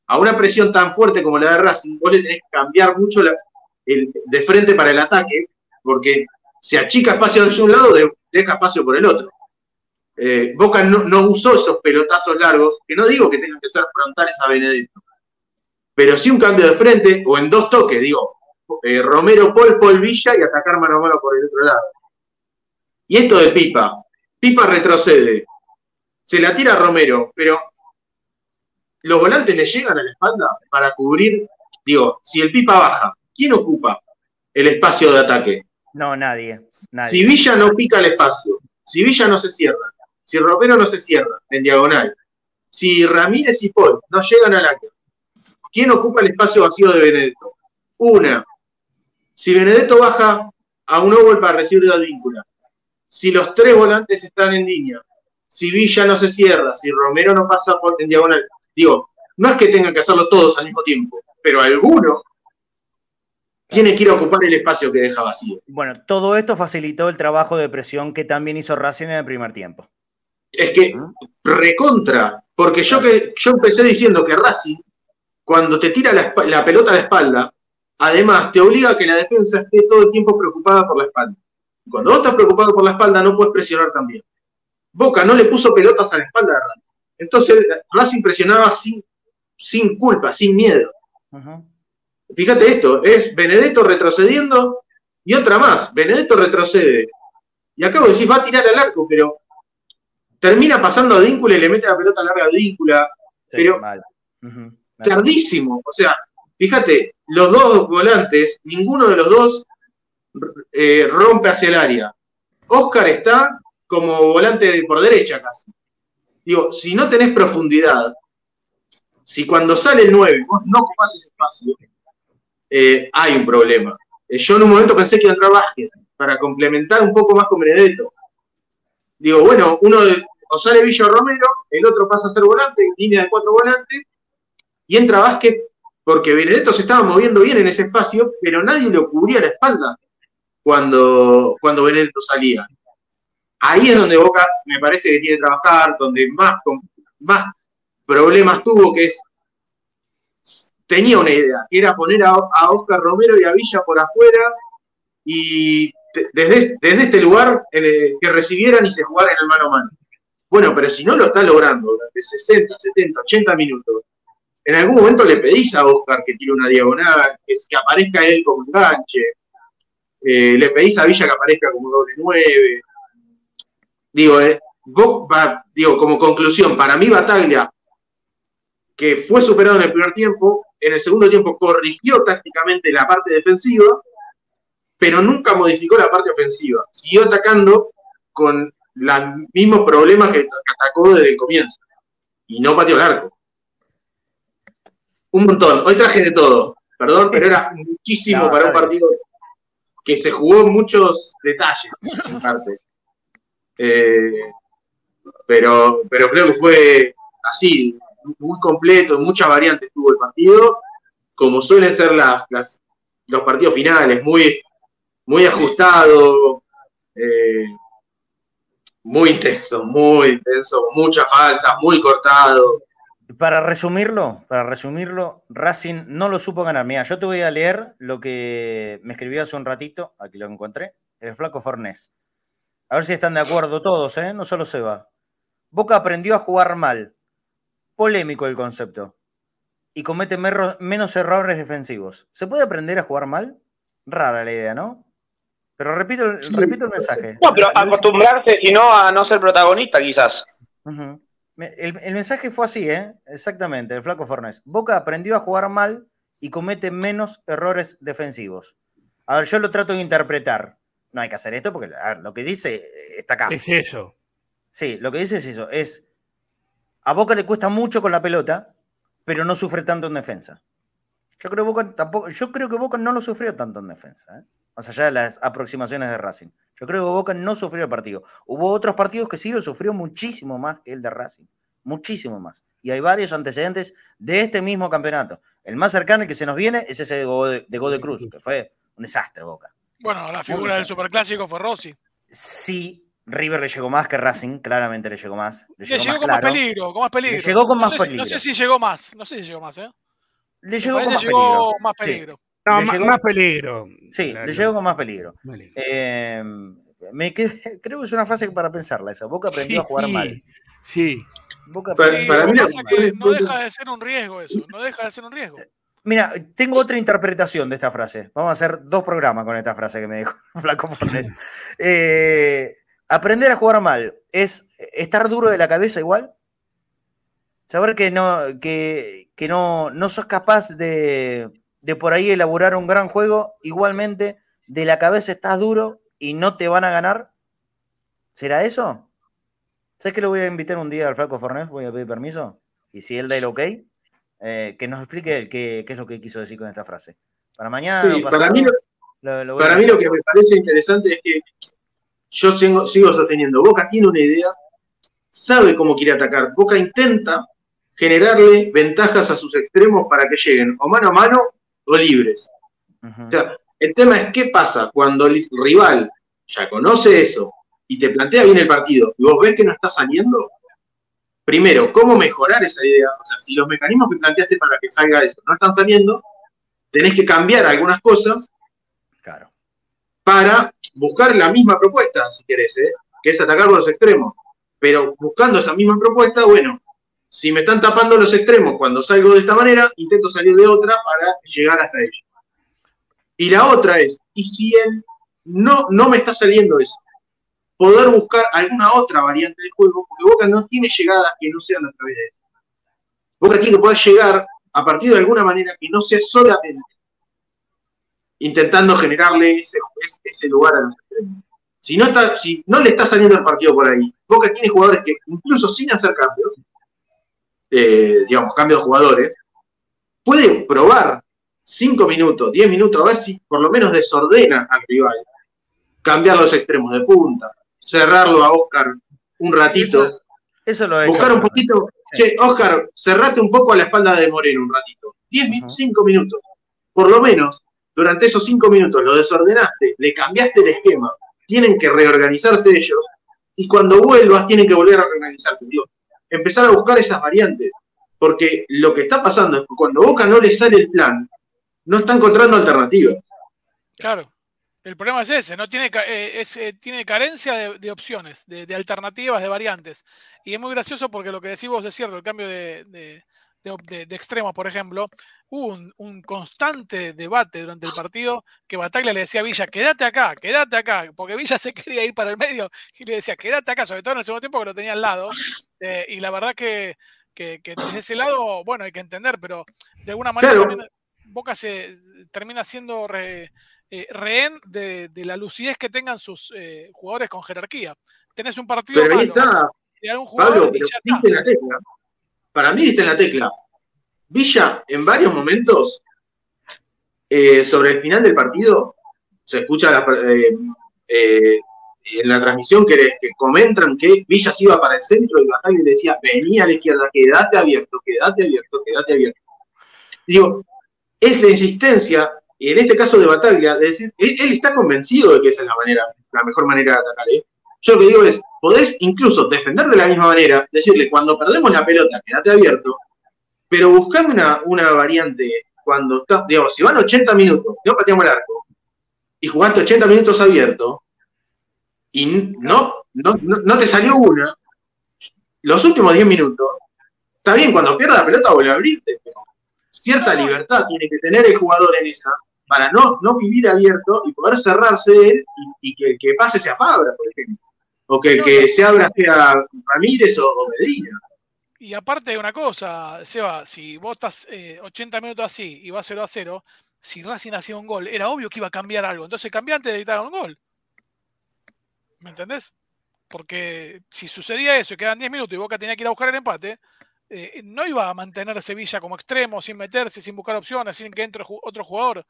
A una presión tan fuerte como la de Racing, vos le tenés que cambiar mucho de frente para el ataque, porque si achica espacio de un lado, deja espacio por el otro. Eh, Boca no, usó esos pelotazos largos, que no digo que tengan que ser frontales a Benedetto, pero sí un cambio de frente o en dos toques, digo, eh, Romero, Paul, Paul Villa y atacar mano a mano por el otro lado. Y esto de Pipa, Pipa retrocede, se la tira a Romero, pero los volantes le llegan a la espalda para cubrir, digo, si el Pipa baja, ¿quién ocupa el espacio de ataque? No, nadie. Si Villa no pica el espacio, si Villa no se cierra, si Romero no se cierra en diagonal, si Ramírez y Paul no llegan al área, ¿quién ocupa el espacio vacío de Benedetto? Una. Si Benedetto baja a un gol para recibir la víncula, si los tres volantes están en línea, si Villa no se cierra, si Romero no pasa por, en diagonal. Digo, no es que tengan que hacerlo todos al mismo tiempo, pero alguno tiene que ir a ocupar el espacio que deja vacío. Bueno, todo esto facilitó el trabajo de presión que también hizo Racing en el primer tiempo. Es que recontra, porque yo, que, yo empecé diciendo que Racing, cuando te tira la, la pelota a la espalda, además te obliga a que la defensa esté todo el tiempo preocupada por la espalda. Cuando vos estás preocupado por la espalda, no puedes presionar también. Boca no le puso pelotas a la espalda de Racing. Entonces Racing presionaba sin, sin culpa, sin miedo. Fíjate esto, es Benedetto retrocediendo y otra más. Benedetto retrocede. Y acabo de decir, va a tirar al arco, pero termina pasando a Díncula y le mete la pelota larga a Díncula. pero tardísimo. O sea, fíjate, los dos volantes, ninguno de los dos eh, rompe hacia el área. Oscar está como volante por derecha casi. Digo, si no tenés profundidad, si cuando sale el 9 vos no ocupás ese espacio, eh, hay un problema. Eh, yo en un momento pensé que iba a entrar Vázquez para complementar un poco más con Benedetto. Digo, bueno, uno o sale Villa Romero, el otro pasa a ser volante, línea de cuatro volantes, y entra Vázquez porque Benedetto se estaba moviendo bien en ese espacio, pero nadie le cubría la espalda cuando, cuando Benedetto salía. Ahí es donde Boca me parece que tiene que trabajar, donde más, más problemas tuvo, que es, tenía una idea, que era poner a, Oscar Romero y a Villa por afuera y desde, desde este lugar que recibieran y se jugaran el mano a mano. Bueno, pero si no lo está logrando durante 60, 70, 80 minutos, en algún momento le pedís a Oscar que tire una diagonal, que, que aparezca él como enganche, eh, le pedís a Villa que aparezca como doble nueve, digo, eh, digo, como conclusión, para mí Bataglia, que fue superado en el primer tiempo, en el segundo tiempo corrigió tácticamente la parte defensiva, pero nunca modificó la parte ofensiva. Siguió atacando con los mismos problemas que atacó desde el comienzo. Y no pateó el arco. Un montón. Hoy traje de todo. Perdón, pero era muchísimo para un partido que se jugó muchos detalles en parte. Eh, pero, pero creo que fue así, muy completo, muchas variantes tuvo el partido, como suelen ser las, los partidos finales, muy, muy ajustado, eh, muy intenso, muy intenso, muchas faltas, muy cortado. Para resumirlo, para resumirlo, Racing no lo supo ganar. Mira, yo te voy a leer lo que me escribió hace un ratito, aquí lo encontré, el flaco Fornés. A ver si están de acuerdo todos, ¿eh? No solo Seba. Boca aprendió a jugar mal. Polémico el concepto. Y comete menos errores defensivos. ¿Se puede aprender a jugar mal? Rara la idea, ¿no? Pero repito, repito el mensaje. No, pero acostumbrarse, y no, a no ser protagonista, quizás. el, mensaje fue así, ¿eh? Exactamente, el flaco Fornés. Boca aprendió a jugar mal y comete menos errores defensivos. A ver, yo lo trato de interpretar. No hay que hacer esto porque lo que dice está acá. Es eso. Sí, lo que dice es eso. Es a Boca le cuesta mucho con la pelota, pero no sufre tanto en defensa. Yo creo, Boca tampoco, yo creo que Boca no lo sufrió tanto en defensa, ¿eh? más allá de las aproximaciones de Racing. Yo creo que Boca no sufrió el partido. Hubo otros partidos que sí lo sufrió muchísimo más que el de Racing, muchísimo más. Y hay varios antecedentes de este mismo campeonato. El más cercano, el que se nos viene, es ese de Gode, Cruz, que fue un desastre, Boca. Bueno, la figura del superclásico fue Rossi. Sí, River le llegó más que Racing, claramente le llegó más. Le llegó, con más peligro, con más peligro. Le llegó con más no peligro. no sé si llegó más, no sé si llegó más, ¿eh? Le llegó con más peligro. Más peligro. No, más, peligro. Sí, le llegó con más peligro. Eh, me creo que es una fase para pensarla esa. Boca aprendió a jugar mal. Sí. Boca para, mí no deja de ser un riesgo eso, no deja de ser un riesgo. Mira, tengo otra interpretación de esta frase. Vamos a hacer dos programas con esta frase que me dijo Flaco Fornes. Eh, aprender a jugar mal es estar duro de la cabeza igual. Saber que no, que, no, no sos capaz de, de por ahí elaborar un gran juego, igualmente de la cabeza estás duro y no te van a ganar. ¿Será eso? ¿Sabes que lo voy a invitar un día al Flaco Fornés? Voy a pedir permiso. Y si él da el ok, eh, que nos explique qué, es lo que quiso decir con esta frase. Para mañana. para mí, lo, para mí lo que me parece interesante es que yo sigo, sigo sosteniendo, Boca tiene una idea, sabe cómo quiere atacar. Boca intenta generarle ventajas a sus extremos para que lleguen o mano a mano o libres. O sea, el tema es qué pasa cuando el rival ya conoce eso y te plantea bien el partido y vos ves que no está saliendo, primero, ¿cómo mejorar esa idea? O sea, si los mecanismos que planteaste para que salga eso no están saliendo, tenés que cambiar algunas cosas. Para buscar la misma propuesta, si querés, ¿eh? que es atacar por los extremos. Pero buscando esa misma propuesta, bueno, si me están tapando los extremos cuando salgo de esta manera, intento salir de otra para llegar hasta ellos. Y la otra es, ¿y si él no, no me está saliendo eso? poder buscar alguna otra variante de juego, porque Boca no tiene llegadas que no sean a través de eso. Boca tiene que poder llegar a partir de alguna manera que no sea solamente intentando generarle ese, ese lugar a los extremos. Si no, está, si no le está saliendo el partido por ahí, Boca tiene jugadores que incluso sin hacer cambios, eh, digamos, cambios de jugadores, puede probar 5 minutos, 10 minutos, a ver si por lo menos desordena al rival, cambiar los extremos de punta, cerrarlo a Oscar un ratito. Eso, lo he Buscar un poquito. Che, Oscar, cerrate un poco a la espalda de Moreno un ratito. 10, 5 minutos. Por lo menos, durante esos 5 minutos lo desordenaste, le cambiaste el esquema. Tienen que reorganizarse ellos. Y cuando vuelvas, tienen que volver a reorganizarse. Empezar a buscar esas variantes. Porque lo que está pasando es que cuando Boca no le sale el plan, no está encontrando alternativas. Claro. El problema es ese, no tiene, eh, eh, tiene carencia de, opciones, de, alternativas, de variantes. Y es muy gracioso porque lo que decís vos es cierto, el cambio de, de, extremo, por ejemplo, hubo un, constante debate durante el partido que Bataglia le decía a Villa, quédate acá, quédate acá, porque Villa se quería ir para el medio y le decía, quédate acá, sobre todo en el segundo tiempo que lo tenía al lado. Eh, y la verdad que, que, desde ese lado, bueno, hay que entender, pero de alguna manera Boca se termina siendo... Eh, rehén de, la lucidez que tengan sus eh, jugadores con jerarquía. Tenés un partido pero ahí está. Pablo, la tecla. Para mí está en la tecla. Villa, en varios momentos, eh, sobre el final del partido, se escucha en la transmisión que, comentan que Villa se iba para el centro y le decía, venía a la izquierda, quédate abierto, quédate abierto, quédate abierto. Digo, es la insistencia y en este caso de Bataglia, de decir, él, está convencido de que esa es la manera, la mejor manera de atacar. ¿eh? Yo lo que digo es, podés incluso defender de la misma manera, decirle, cuando perdemos la pelota, quédate abierto, pero buscame una, una variante cuando está, digamos, si van 80 minutos, no pateamos el arco, y jugaste 80 minutos abierto, y no, no, no, te salió una, los últimos 10 minutos, está bien, cuando pierda la pelota vuelve a abrirte, pero cierta libertad tiene que tener el jugador en esa, para no, no vivir abierto y poder cerrarse él y, que, que pase sea Fabra, por ejemplo. O que el que se abra sea Ramírez o, Medina. Y aparte de una cosa, Seba, si vos estás 80 eh, minutos así y va 0 a 0, si Racing hacía un gol, era obvio que iba a cambiar algo. Entonces cambié antes de editar un gol. ¿Me entendés? Porque si sucedía eso y quedan 10 minutos y Boca tenía que ir a buscar el empate, eh, no iba a mantener Sevilla como extremo, sin meterse, sin buscar opciones, sin que entre otro jugador.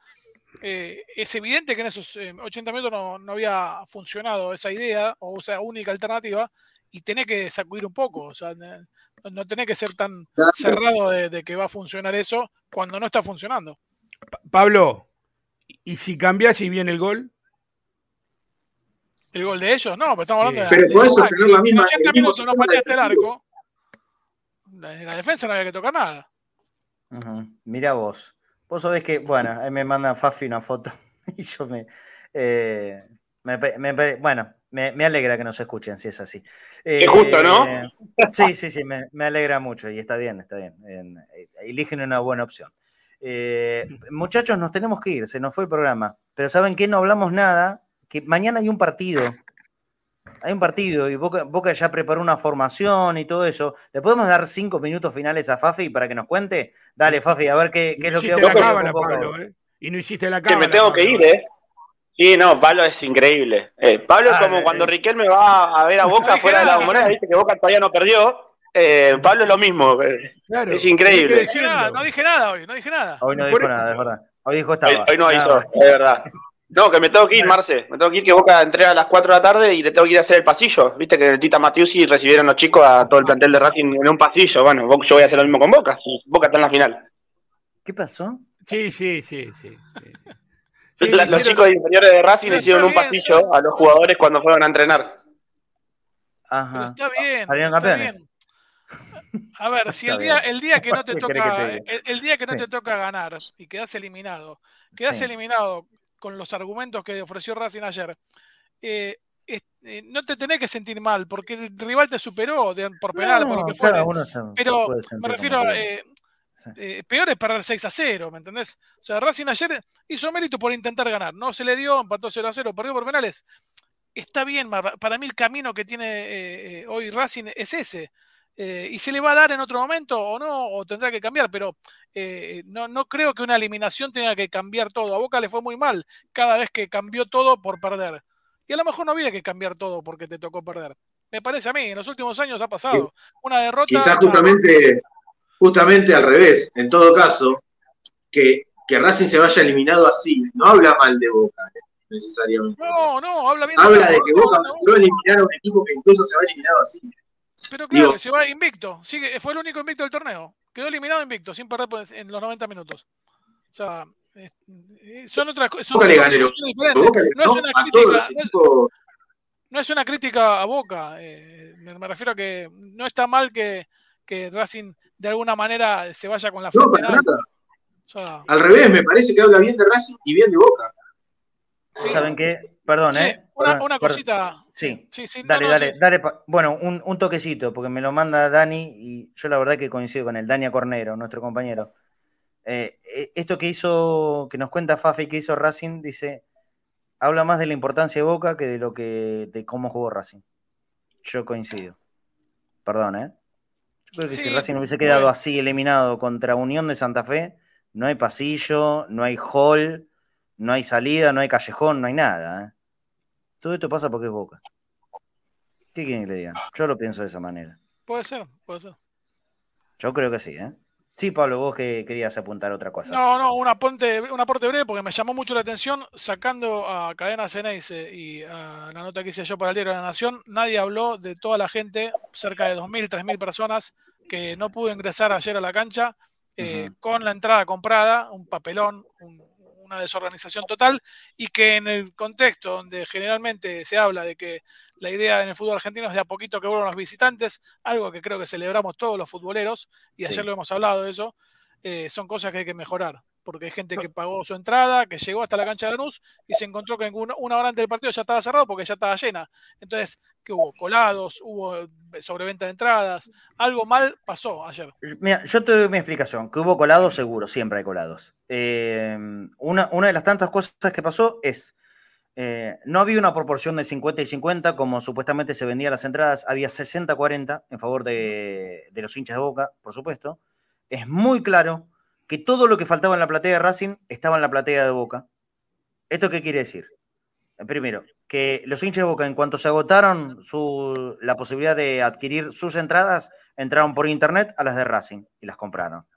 Eh, es evidente que en esos 80 eh, minutos no, había funcionado esa idea o esa única alternativa y tenés que sacudir un poco. O sea, no, tenés que ser tan cerrado de, que va a funcionar eso cuando no está funcionando. Pablo, ¿y si cambias y viene el gol? ¿El gol de ellos? No, pero estamos hablando de. Pero puedes sostener la misma. En 80 minutos no pateaste el arco. En la defensa no había que tocar nada. Mira vos. Vos sabés que, bueno, ahí me manda Fafi una foto y yo me, eh, bueno, me, alegra que nos escuchen si es así. es justo, ¿no? Eh, sí, sí, sí, me, alegra mucho y está bien, está bien. Eh, eligen una buena opción. muchachos, nos tenemos que ir, se nos fue el programa, pero ¿saben qué? No hablamos nada, que mañana hay un partido hay un partido y Boca, ya preparó una formación y todo eso. ¿Le podemos dar cinco minutos finales a Fafi para que nos cuente? Dale, Fafi, a ver qué, es lo que Pablo, ¿eh? Y no hiciste la cámara. Que me tengo que ir, ¿eh? Sí, no, Pablo es increíble. Eh, Pablo es como eh, cuando Riquelme va a ver a Boca fuera de la bombonera, dice que Boca todavía no perdió. Eh, Pablo es lo mismo. es increíble. No, dije nada hoy, no dije nada. Hoy no dijo nada, es verdad. Hoy dijo estaba. Hoy, hoy no hizo, es verdad. No, que me tengo que ir, Marce. Me tengo que ir, que Boca entrega a las 4 de la tarde y le tengo que ir a hacer el pasillo. Viste que el Tita Matiusi recibieron los chicos a todo el plantel de Racing en un pasillo. Bueno, yo voy a hacer lo mismo con Boca. Boca está en la final. ¿Qué pasó? Sí, sí, sí, sí. Los chicos inferiores de Racing le hicieron un pasillo a los jugadores cuando fueron a entrenar. Ajá. está bien. Está bien. A ver, si el día, el día que no te toca, el, día que no te toca ganar y quedas eliminado, quedas eliminado con los argumentos que ofreció Racing ayer, eh, eh, no te tenés que sentir mal, porque el rival te superó por penal, por lo que fuera. Pero me refiero Eh, peor es perder 6 a 0, ¿me entendés? O sea, Racing ayer hizo mérito por intentar ganar. No se le dio, empató 0 a 0, perdió por penales. Está bien, para mí el camino que tiene hoy Racing es ese. Eh, y se le va a dar en otro momento o no, o tendrá que cambiar, pero eh, no, no, creo que una eliminación tenga que cambiar todo. A Boca le fue muy mal cada vez que cambió todo por perder. Y a lo mejor no había que cambiar todo porque te tocó perder. Me parece a mí, en los últimos años ha pasado. Una derrota. Quizás justamente, justamente al revés, en todo caso, que, que Racing se vaya eliminado así, no habla mal de Boca eh, necesariamente. No, no, habla bien. Habla de, que Boca no, eliminar a un equipo que incluso se va eliminado así. Pero claro, que se va invicto. Sigue, fue el único invicto del torneo. Quedó eliminado invicto, sin perder en los 90 minutos. O sea, son otras cosas. No, es una crítica. No es una crítica a Boca. Eh, me refiero a que no está mal que, que, Racing de alguna manera se vaya con la frente. Al revés, me parece que habla bien de Racing y bien de Boca. ¿Saben qué? Perdón, ¿eh? Una, cosita. Sí. sí, dale, dale, dale. Bueno, un, toquecito, porque me lo manda Dani y yo la verdad que coincido con él, Dani Cornero, nuestro compañero. Eh, eh, esto que hizo, que nos cuenta Fafi que hizo Racing, dice, habla más de la importancia de Boca que de lo que, de cómo jugó Racing. Yo coincido. Perdón, ¿eh? Creo que si Racing hubiese quedado así, eliminado contra Unión de Santa Fe, no hay pasillo, no hay hall, no hay salida, no hay callejón, no hay nada. ¿eh? Todo esto pasa porque es Boca. ¿Qué quieren que le digan? Yo lo pienso de esa manera. Puede ser, puede ser. Yo creo que sí, ¿eh? Sí, Pablo, vos que querías apuntar otra cosa. No, no, un aporte, un aporte breve porque me llamó mucho la atención, sacando a Cadena Ceneice y a la nota que hice yo para el Diario de la Nación, nadie habló de toda la gente, cerca de 2.000, 3.000 personas, que no pudo ingresar ayer a la cancha eh, con la entrada comprada, un papelón, un, una desorganización total y que en el contexto donde generalmente se habla de que la idea en el fútbol argentino es de a poquito que vuelvan los visitantes, algo que creo que celebramos todos los futboleros y ayer lo hemos hablado de eso, eh, son cosas que hay que mejorar. Porque hay gente que pagó su entrada, que llegó hasta la cancha de Lanús y se encontró que una, una hora antes del partido ya estaba cerrado porque ya estaba llena. Entonces, ¿qué hubo? Colados, hubo sobreventa de entradas, algo mal pasó ayer. Mira, yo te doy mi explicación, que hubo colados seguro, siempre hay colados. Eh, una, una de las tantas cosas que pasó es eh, no había una proporción de 50 y 50 como supuestamente se vendían las entradas, había 60-40 en favor de, los hinchas de Boca, por supuesto. Es muy claro que todo lo que faltaba en la platea de Racing estaba en la platea de Boca. ¿Esto qué quiere decir? Primero, que los hinchas de Boca, en cuanto se agotaron la posibilidad de adquirir sus entradas, entraron por internet a las de Racing y las compraron.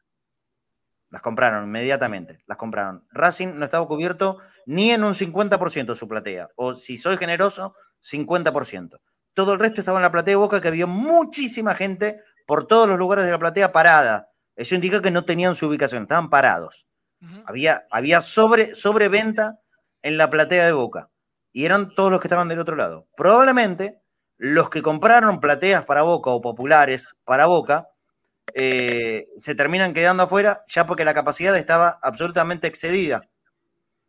Las compraron inmediatamente, las compraron. Racing no estaba cubierto ni en un 50% de su platea, o si soy generoso, 50%. Todo el resto estaba en la platea de Boca, que había muchísima gente por todos los lugares de la platea parada. Eso indica que no tenían su ubicación, estaban parados. Había, había sobre, sobreventa en la platea de Boca. Y eran todos los que estaban del otro lado. Probablemente los que compraron plateas para Boca o populares para Boca eh, se terminan quedando afuera ya porque la capacidad estaba absolutamente excedida.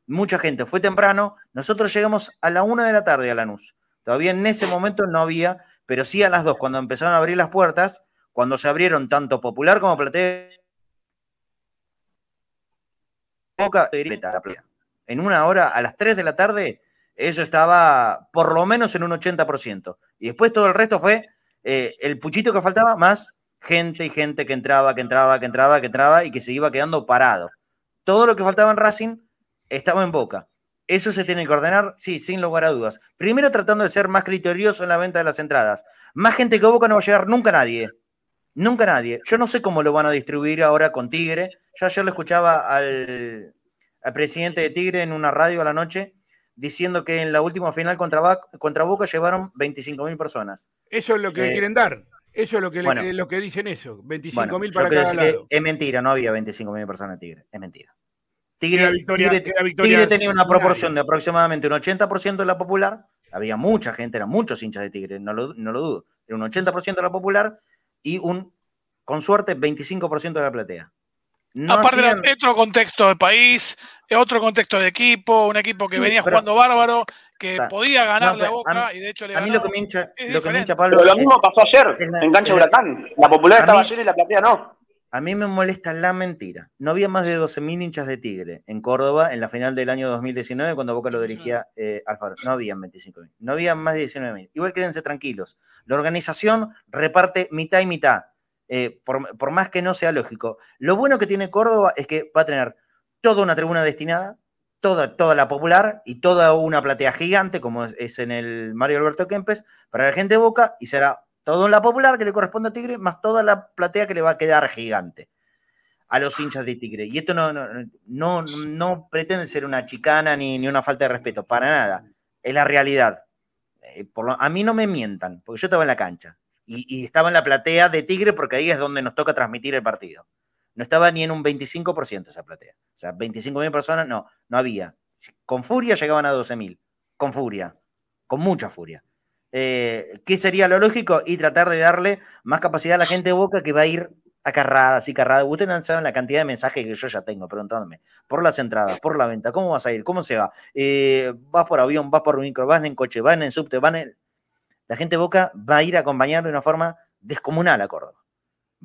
Mucha gente fue temprano, nosotros llegamos a la una de la tarde a Lanús. Todavía en ese momento no había, pero sí a las dos, cuando empezaron a abrir las puertas, cuando se abrieron tanto Popular como Platea. En una hora, a las 3 de la tarde, eso estaba por lo menos en un 80%. Y después todo el resto fue eh, el puchito que faltaba más gente y gente que entraba, que entraba, que entraba, que entraba y que se iba quedando parado. Todo lo que faltaba en Racing estaba en Boca. Eso se tiene que ordenar, sí, sin lugar a dudas. Primero tratando de ser más criterioso en la venta de las entradas. Más gente que Boca no va a llegar nunca nadie. Nunca nadie. Yo no sé cómo lo van a distribuir ahora con Tigre. Yo ayer le escuchaba al, presidente de Tigre en una radio a la noche diciendo que en la última final contra, contra Boca llevaron 25.000 personas. Eso es lo que eh, quieren dar. Eso es lo que, lo que dicen eso, 25 mil para cada lado. Es mentira, no había 25 mil personas en Tigre, es mentira. Tigre, Tigre, tenía una proporción de aproximadamente un 80% de la popular, había mucha gente, eran muchos hinchas de Tigre, no lo, no lo dudo, era un 80% de la popular y un, con suerte, 25% de la platea. Aparte de otro contexto de país, otro contexto de equipo, un equipo que venía jugando bárbaro, que podía ganarle a Boca y de hecho le A mí lo que me hincha, lo que me Pablo. Pero lo mismo pasó ayer en cancha Huracán. La popular estaba llena y la platea no. A mí me molesta la mentira. No había más de 12.000 hinchas de Tigre en Córdoba en la final del año 2019 cuando Boca lo dirigía eh, Alfaro. No habían 25.000. No había más de 19.000. Igual quédense tranquilos. La organización reparte mitad y mitad eh, por, más que no sea lógico. Lo bueno que tiene Córdoba es que va a tener toda una tribuna destinada, toda, toda la popular y toda una platea gigante, como es, en el Mario Alberto Kempes, para la gente de Boca, y será todo en la popular que le corresponde a Tigre, más toda la platea que le va a quedar gigante a los hinchas de Tigre. Y esto no, no, no, pretende ser una chicana ni, ni, una falta de respeto, para nada. Es la realidad. Eh, a mí no me mientan, porque yo estaba en la cancha y, estaba en la platea de Tigre porque ahí es donde nos toca transmitir el partido. No estaba ni en un 25% esa platea. O sea, 25.000 personas, no, no había. Con furia llegaban a 12.000. Con furia. Con mucha furia. Eh, ¿Qué sería lo lógico? Y tratar de darle más capacidad a la gente de Boca que va a ir acarrada, así carrada. Ustedes no saben la cantidad de mensajes que yo ya tengo preguntándome por las entradas, por la venta, ¿cómo vas a ir? ¿Cómo se va? Eh, ¿Vas por avión? ¿Vas por micro? ¿Vas en coche? ¿Vas en subte? ¿Vas en la gente de Boca va a ir a acompañar de una forma descomunal a Córdoba.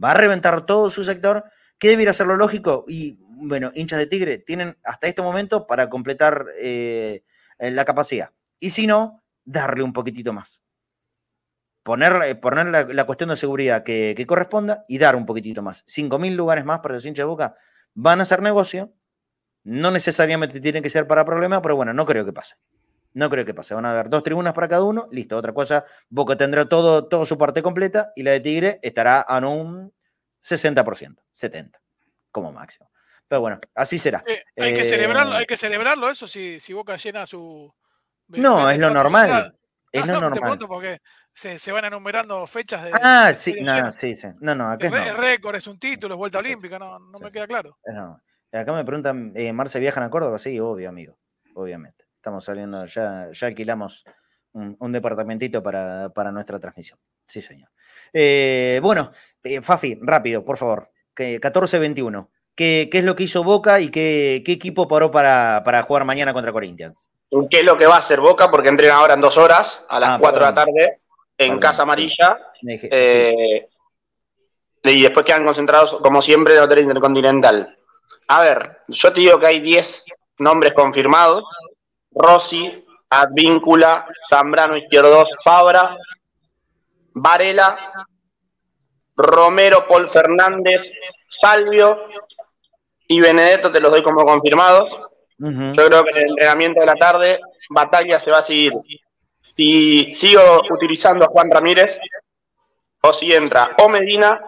Va a reventar todo su sector. ¿Qué debiera ser lo lógico? Y bueno, hinchas de Tigre tienen hasta este momento para completar eh, la capacidad. Y si no, darle un poquitito más. Poner, poner la, cuestión de seguridad que, que, corresponda y dar un poquitito más. 5.000 lugares más para los hinchas de Boca van a hacer negocio. No necesariamente tienen que ser para problemas, pero bueno, no creo que pase. No creo que pase. Van a haber dos tribunas para cada uno. Listo. Otra cosa, Boca tendrá todo, todo su parte completa y la de Tigre estará a un 60%, 70% como máximo. Pero bueno, así será. Eh, hay, que celebrarlo, hay que celebrarlo eso si, si Boca llena su... No, es lo normal. Es lo normal. porque se, van enumerando fechas de... Ah, sí, no, sí, sí. No, no, acá el, récord es un título, es vuelta olímpica, no, no me queda claro. Acá me preguntan, eh, ¿Marce viajan a Córdoba? Sí, obvio, amigo, obviamente. Estamos saliendo, ya, ya alquilamos un, departamentito para, nuestra transmisión. Sí, señor. Eh, bueno, eh, Fafi, rápido, por favor. 14-21. qué, es lo que hizo Boca y qué, equipo paró para, jugar mañana contra Corinthians. ¿Qué es lo que va a hacer Boca? Porque entrenan ahora en dos horas, a las 4 ah, de la tarde, en Casa Amarilla. Eh, y después quedan concentrados, como siempre, en el Hotel Intercontinental. A ver, yo te digo que hay 10 nombres confirmados. Rossi, Advíncula, Zambrano Izquierdos, Fabra, Varela, Romero, Paul Fernández, Salvio y Benedetto, te los doy como confirmados. Yo creo que en el entrenamiento de la tarde, Batalla se va a seguir. Si sigo utilizando a Juan Ramírez, o si entra o Medina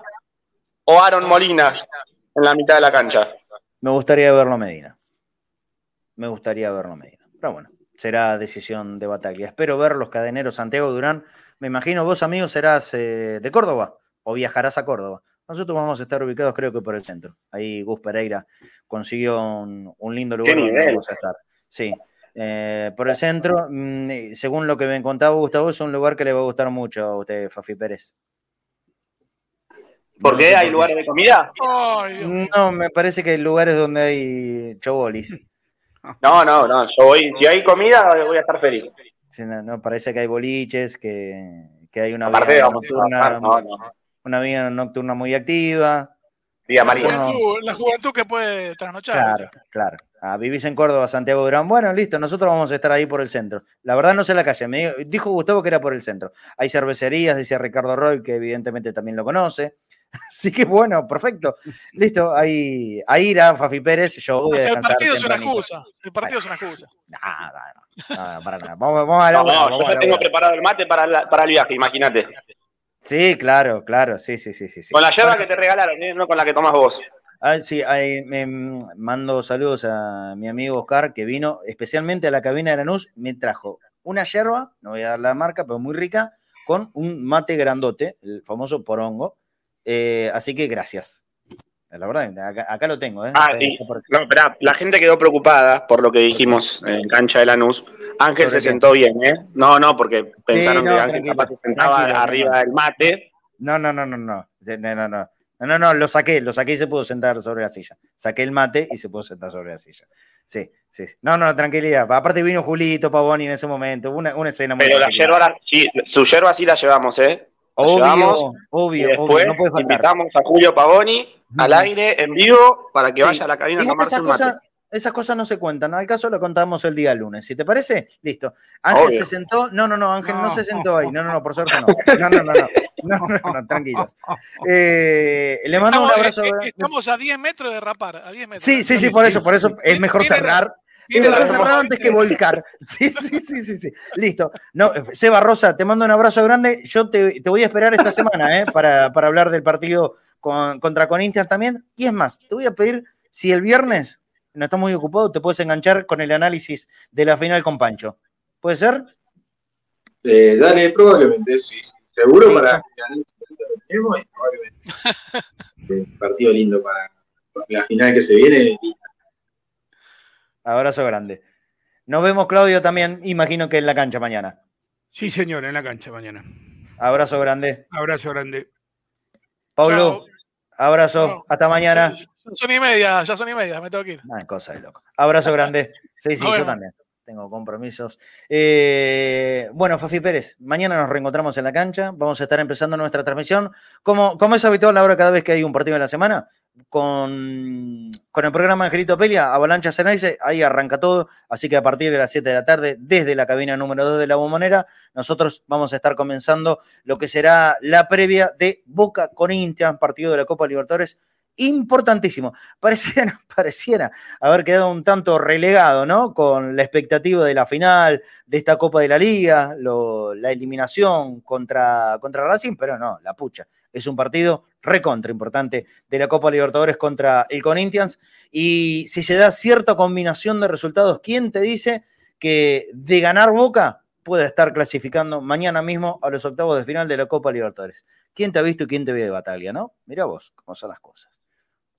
o Aaron Molina en la mitad de la cancha. Me gustaría verlo Medina. Me gustaría verlo Medina. Pero bueno, será decisión de Batalla. Espero ver los cadeneros Santiago Durán. Me imagino vos, amigo, serás eh, de Córdoba o viajarás a Córdoba. Nosotros vamos a estar ubicados, creo que por el centro. Ahí Gus Pereira consiguió un, lindo lugar donde vamos a estar. Sí, eh, por el centro. Mm, según lo que me contaba Gustavo, es un lugar que le va a gustar mucho a usted, Fafi Pérez. ¿Por qué? ¿Hay lugares de comida? no, me parece que hay lugares donde hay chobolis. No, no, no. Yo voy, si hay comida, voy a estar feliz. no, parece que hay boliches, que, hay una vida nocturna, una vida nocturna muy activa. la, juventud, la juventud que puede trasnochar. Claro, claro. Ah, vivís en Córdoba, Santiago Durán. Bueno, listo, nosotros vamos a estar ahí por el centro. La verdad no sé la calle. Me dijo Gustavo que era por el centro. Hay cervecerías, decía Ricardo Roy, que evidentemente también lo conoce. Así que bueno, perfecto. Listo, ahí, ahí irá Fafi Pérez. Yo voy a el partido es una excusa. El partido es una excusa. Nada, nada, para nada. Vamos, vamos a la no, no, yo ya tengo preparado el mate para, para el viaje, imagínate. Sí, claro, claro, sí, sí, sí, sí. Con la yerba que te regalaron, ¿eh? no con la que tomas vos. Ah, sí, me mando saludos a mi amigo Oscar, que vino especialmente a la cabina de Lanús, me trajo una yerba, no voy a dar la marca, pero muy rica, con un mate grandote, el famoso porongo. Eh, así que gracias. La verdad, acá, lo tengo. ¿eh? Ah, sí. No, espera, la gente quedó preocupada por lo que dijimos en cancha de Lanús. Ángel se qué? bien, ¿eh? No, no, porque pensaron que Ángel capaz se sentaba arriba del mate. No, no, no, no, no. No, no, no. No, no, lo saqué, lo saqué y se pudo sentar sobre la silla. Saqué el mate y se pudo sentar sobre la silla. Sí, sí. No, no, tranquilidad. Aparte vino Julito Pavoni en ese momento. Una, una escena muy Pero la yerba, sí, su yerba sí la llevamos, ¿eh? obvio, obvio, después no puede faltar. Invitamos a Julio Pavoni al aire, en vivo, para que vaya a la cabina a tomarse un mate esas cosas no se cuentan. Al caso lo contamos el día lunes. Si te parece, listo. Ángel se sentó. No, no, no, Ángel no. se sentó ahí. No, no, no, por suerte no. No, no, no, no. No, no, no, tranquilos. Eh, le mando un abrazo. Estamos a 10 metros de rapar. A 10 metros. Sí, sí, sí, por eso, por eso es mejor cerrar. Es mejor cerrar antes que volcar. Sí, sí, sí, sí, sí. Listo. No, Seba Rosa, te mando un abrazo grande. Yo te, te voy a esperar esta semana, ¿eh? Para, para hablar del partido con, contra Corinthians también. Y es más, te voy a pedir si el viernes no estás muy ocupado, te puedes enganchar con el análisis de la final con Pancho. ¿Puede ser? Eh, dale, probablemente, sí. Seguro para Un partido lindo para la final que se viene. Abrazo grande. Nos vemos, Claudio, también. Imagino que en la cancha mañana. Sí, señor, en la cancha mañana. Abrazo grande. Abrazo grande. Pablo, abrazo. Hasta mañana. Ya son y media, ya son y media, me tengo que ir. Ah, cosa de loco. Abrazo grande. Sí, sí, yo también. Tengo compromisos. Eh, bueno, Fafi Pérez, mañana nos reencontramos en la cancha. Vamos a estar empezando nuestra transmisión. Como, como es habitual ahora cada vez que hay un partido en la semana, con, el programa Angelito Pelia, Avalancha Cenaice, ahí arranca todo. Así que a partir de las 7 de la tarde, desde la cabina número 2 de la bombonera, nosotros vamos a estar comenzando lo que será la previa de Boca con Intian, partido de la Copa Libertadores importantísimo. Pareciera, pareciera haber quedado un tanto relegado, ¿no? Con la expectativa de la final, de esta Copa de la Liga, la eliminación contra, contra Racing, pero no, la pucha. Es un partido recontra importante de la Copa Libertadores contra el Corinthians. Y si se da cierta combinación de resultados, ¿quién te dice que de ganar Boca puede estar clasificando mañana mismo a los octavos de final de la Copa Libertadores? ¿Quién te ha visto y quién te ve de batalla, no? Mira vos cómo son las cosas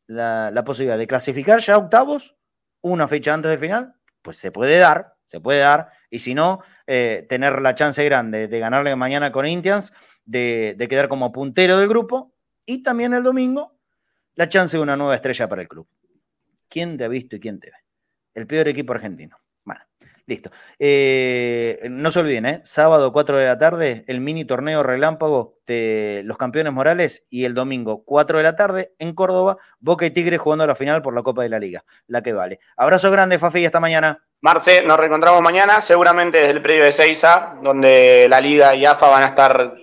la, posibilidad de clasificar ya octavos, una fecha antes del final, pues se puede dar, se puede dar, y si no, eh, tener la chance grande de ganarle mañana con Indians, de, quedar como puntero del grupo, y también el domingo, la chance de una nueva estrella para el club. ¿Quién te ha visto y quién te ve? El peor equipo argentino. Bueno, listo. Eh, no se olviden, ¿eh? sábado 4 de la tarde, el mini torneo relámpago de los campeones morales y el domingo 4 de la tarde en Córdoba, Boca y Tigre jugando la final por la Copa de la Liga, la que vale. Abrazo grande, Fafi, y hasta mañana. Marce, nos reencontramos mañana, seguramente desde el predio de Seiza, donde la Liga y AFA van a estar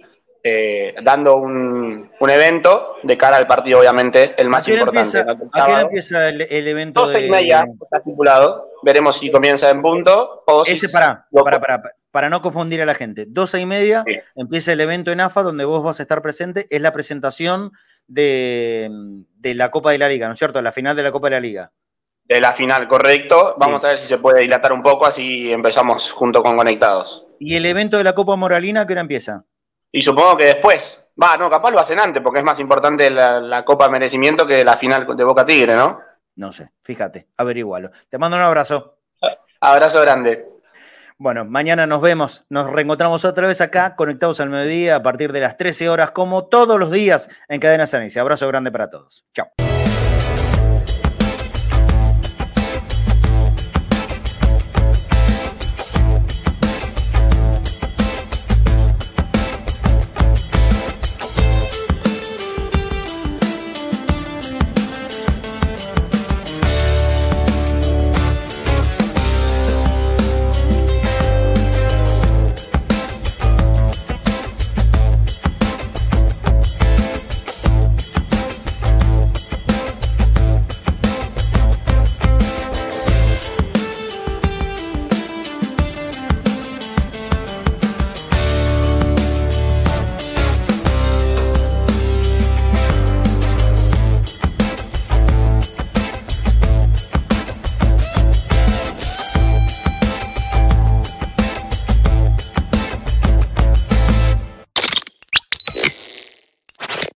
eh, dando un, evento de cara al partido, obviamente, el más importante. Empieza, ¿A qué empieza el, evento? 12 y media, está estipulado. Veremos si comienza en punto o Ese para, para, para, para, no confundir a la gente. 12 y media empieza el evento en AFA donde vos vas a estar presente. Es la presentación de, de la Copa de la Liga, ¿no es cierto? La final de la Copa de la Liga. De la final, correcto. Vamos a ver si se puede dilatar un poco, así empezamos junto con Conectados. ¿Y el evento de la Copa Moralina qué hora empieza? Y supongo que después. Va, no, capaz lo hacen antes, porque es más importante la, Copa de Merecimiento que la final de Boca Tigre, ¿no? No sé, fíjate, averigualo. Te mando un abrazo. Abrazo grande. Bueno, mañana nos vemos, nos reencontramos otra vez acá, conectados al mediodía a partir de las 13 horas, como todos los días en Cadena Sanice. Abrazo grande para todos. Chao.